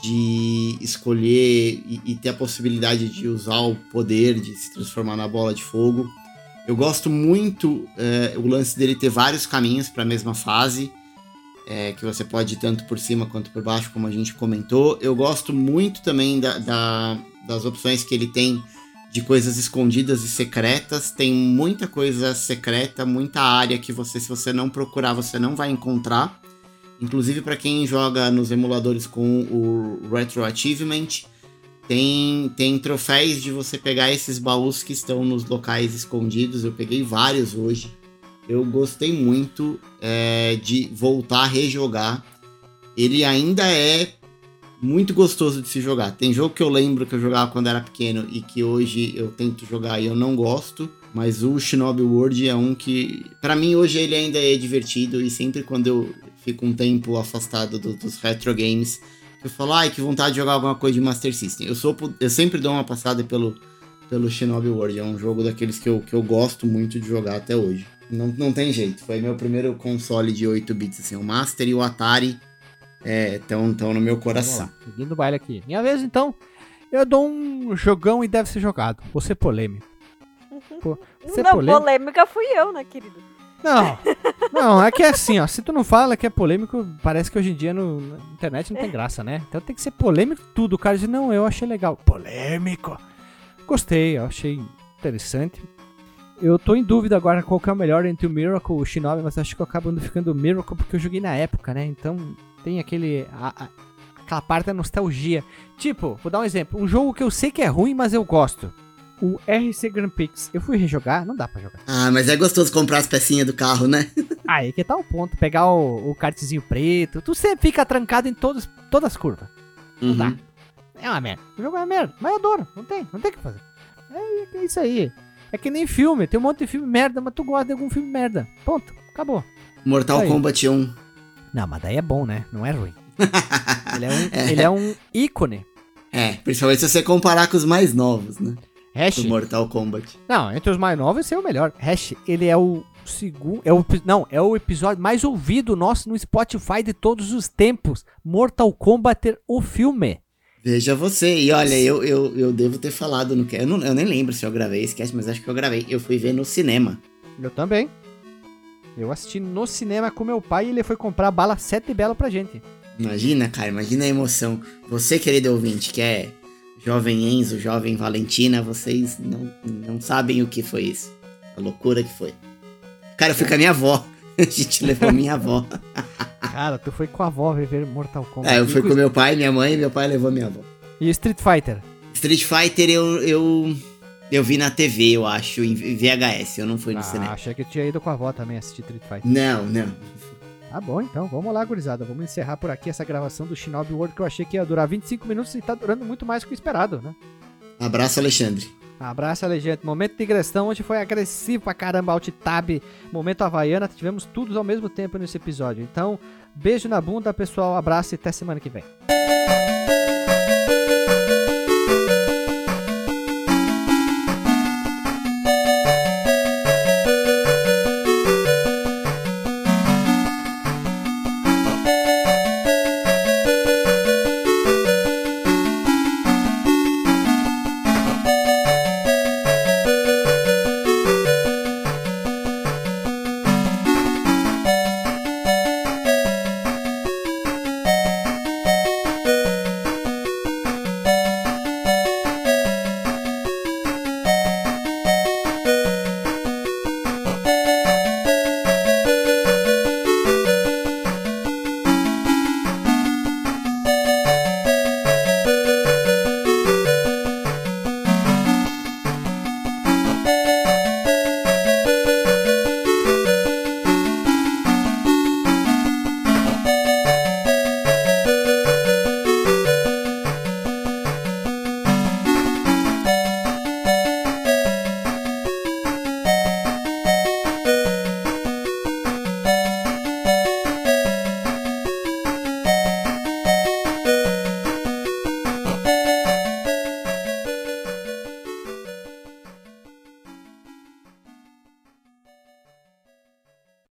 de escolher e, e ter a possibilidade de usar o poder de se transformar na bola de fogo. Eu gosto muito é, o lance dele ter vários caminhos para a mesma fase, é, que você pode ir tanto por cima quanto por baixo, como a gente comentou. Eu gosto muito também da- da- das opções que ele tem de coisas escondidas e secretas. Tem muita coisa secreta, muita área que você, se você não procurar, você não vai encontrar. Inclusive para quem joga nos emuladores com o Retro Achievement, tem, tem troféus de você pegar esses baús que estão nos locais escondidos. Eu peguei vários hoje. Eu gostei muito é, de voltar a rejogar. Ele ainda é muito gostoso de se jogar. Tem jogo que eu lembro que eu jogava quando era pequeno e que hoje eu tento jogar e eu não gosto. Mas o Shinobi World é um que, Pra mim, hoje ele ainda é divertido. E sempre quando eu fico um tempo afastado do- dos retro games, eu falo, ai, que vontade de jogar alguma coisa de Master System. Eu, sou, eu sempre dou uma passada pelo, pelo Shinobi World. É um jogo daqueles que eu, que eu gosto muito de jogar até hoje. Não, não tem jeito. Foi meu primeiro console de 8 bits, assim. O Master e o Atari estão tão no meu coração. seguindo o baile aqui. Minha vez, então. Eu dou um jogão e deve ser jogado. Vou ser polêmico. Pô, ser não, polêmico. polêmica fui eu, né, querido? Não, não, é que é assim, ó. Se tu não fala que é polêmico, parece que hoje em dia no, na internet não tem graça, né? Então tem que ser polêmico tudo. O cara diz, não, eu achei legal. Polêmico. Gostei, eu achei interessante. Eu tô em dúvida agora qual que é o melhor entre o Miracle e o Shinobi, mas acho que eu acabo ficando o Miracle porque eu joguei na época, né? Então tem aquele. a- a- aquela parte da nostalgia. Tipo, vou dar um exemplo. Um jogo que eu sei que é ruim, mas eu gosto. O RC Grand Prix. Eu fui rejogar, não dá pra jogar. Ah, mas é gostoso comprar as pecinhas do carro, né? Aí que tá o ponto. Pegar o, o kartzinho preto. Tu sempre fica trancado em todos, todas as curvas. Não dá. É uma merda. O jogo é uma merda. Mas eu adoro. Não tem. Não tem o que fazer. É, é isso aí. É que nem filme. Tem um monte de filme merda, mas tu gosta de algum filme merda. Ponto. Acabou. Mortal. Kombat 1. Não, mas daí é bom, né? Não é ruim. ele, é um, ele é um ícone. É, principalmente se você comparar com os mais novos, né? Hash. Do Mortal Kombat. Não, entre os mais novos, esse é o melhor. Hash, ele é o segundo. É o, não, é o episódio mais ouvido nosso no Spotify de todos os tempos. Mortal Kombat, o filme. Veja você. E olha, eu, eu, eu devo ter falado no cast. Eu, não- eu nem lembro se eu gravei esse cast, mas acho que eu gravei. Eu fui ver no cinema. Eu também. Eu assisti no cinema com meu pai e ele foi comprar bala 7 belo pra gente. Imagina, cara, imagina a emoção. Você, querido ouvinte, que é jovem Enzo, jovem Valentina, vocês não, não sabem o que foi isso. A loucura que foi. Cara, eu fui com a minha avó. A gente levou minha avó. Cara, tu foi com a avó ver Mortal Kombat. É, eu fui com meu pai, minha mãe, meu pai levou minha avó. E Street Fighter. Street Fighter eu, eu, eu vi na TV, eu acho, em VHS, eu não fui no Ah, cinema. achei que eu tinha ido com a avó também assistir Street Fighter. Não, não. Tá bom, então. Vamos lá, gurizada. Vamos encerrar por aqui essa gravação do Shinobi World que eu achei que ia durar 25 minutos e tá durando muito mais do que o esperado, né? Abraço, Alexandre. Abraço, Alexandre. Momento de digressão, hoje foi agressivo pra caramba, alt tab, momento havaiana, tivemos todos ao mesmo tempo nesse episódio. Então, beijo na bunda, pessoal, abraço e até semana que vem.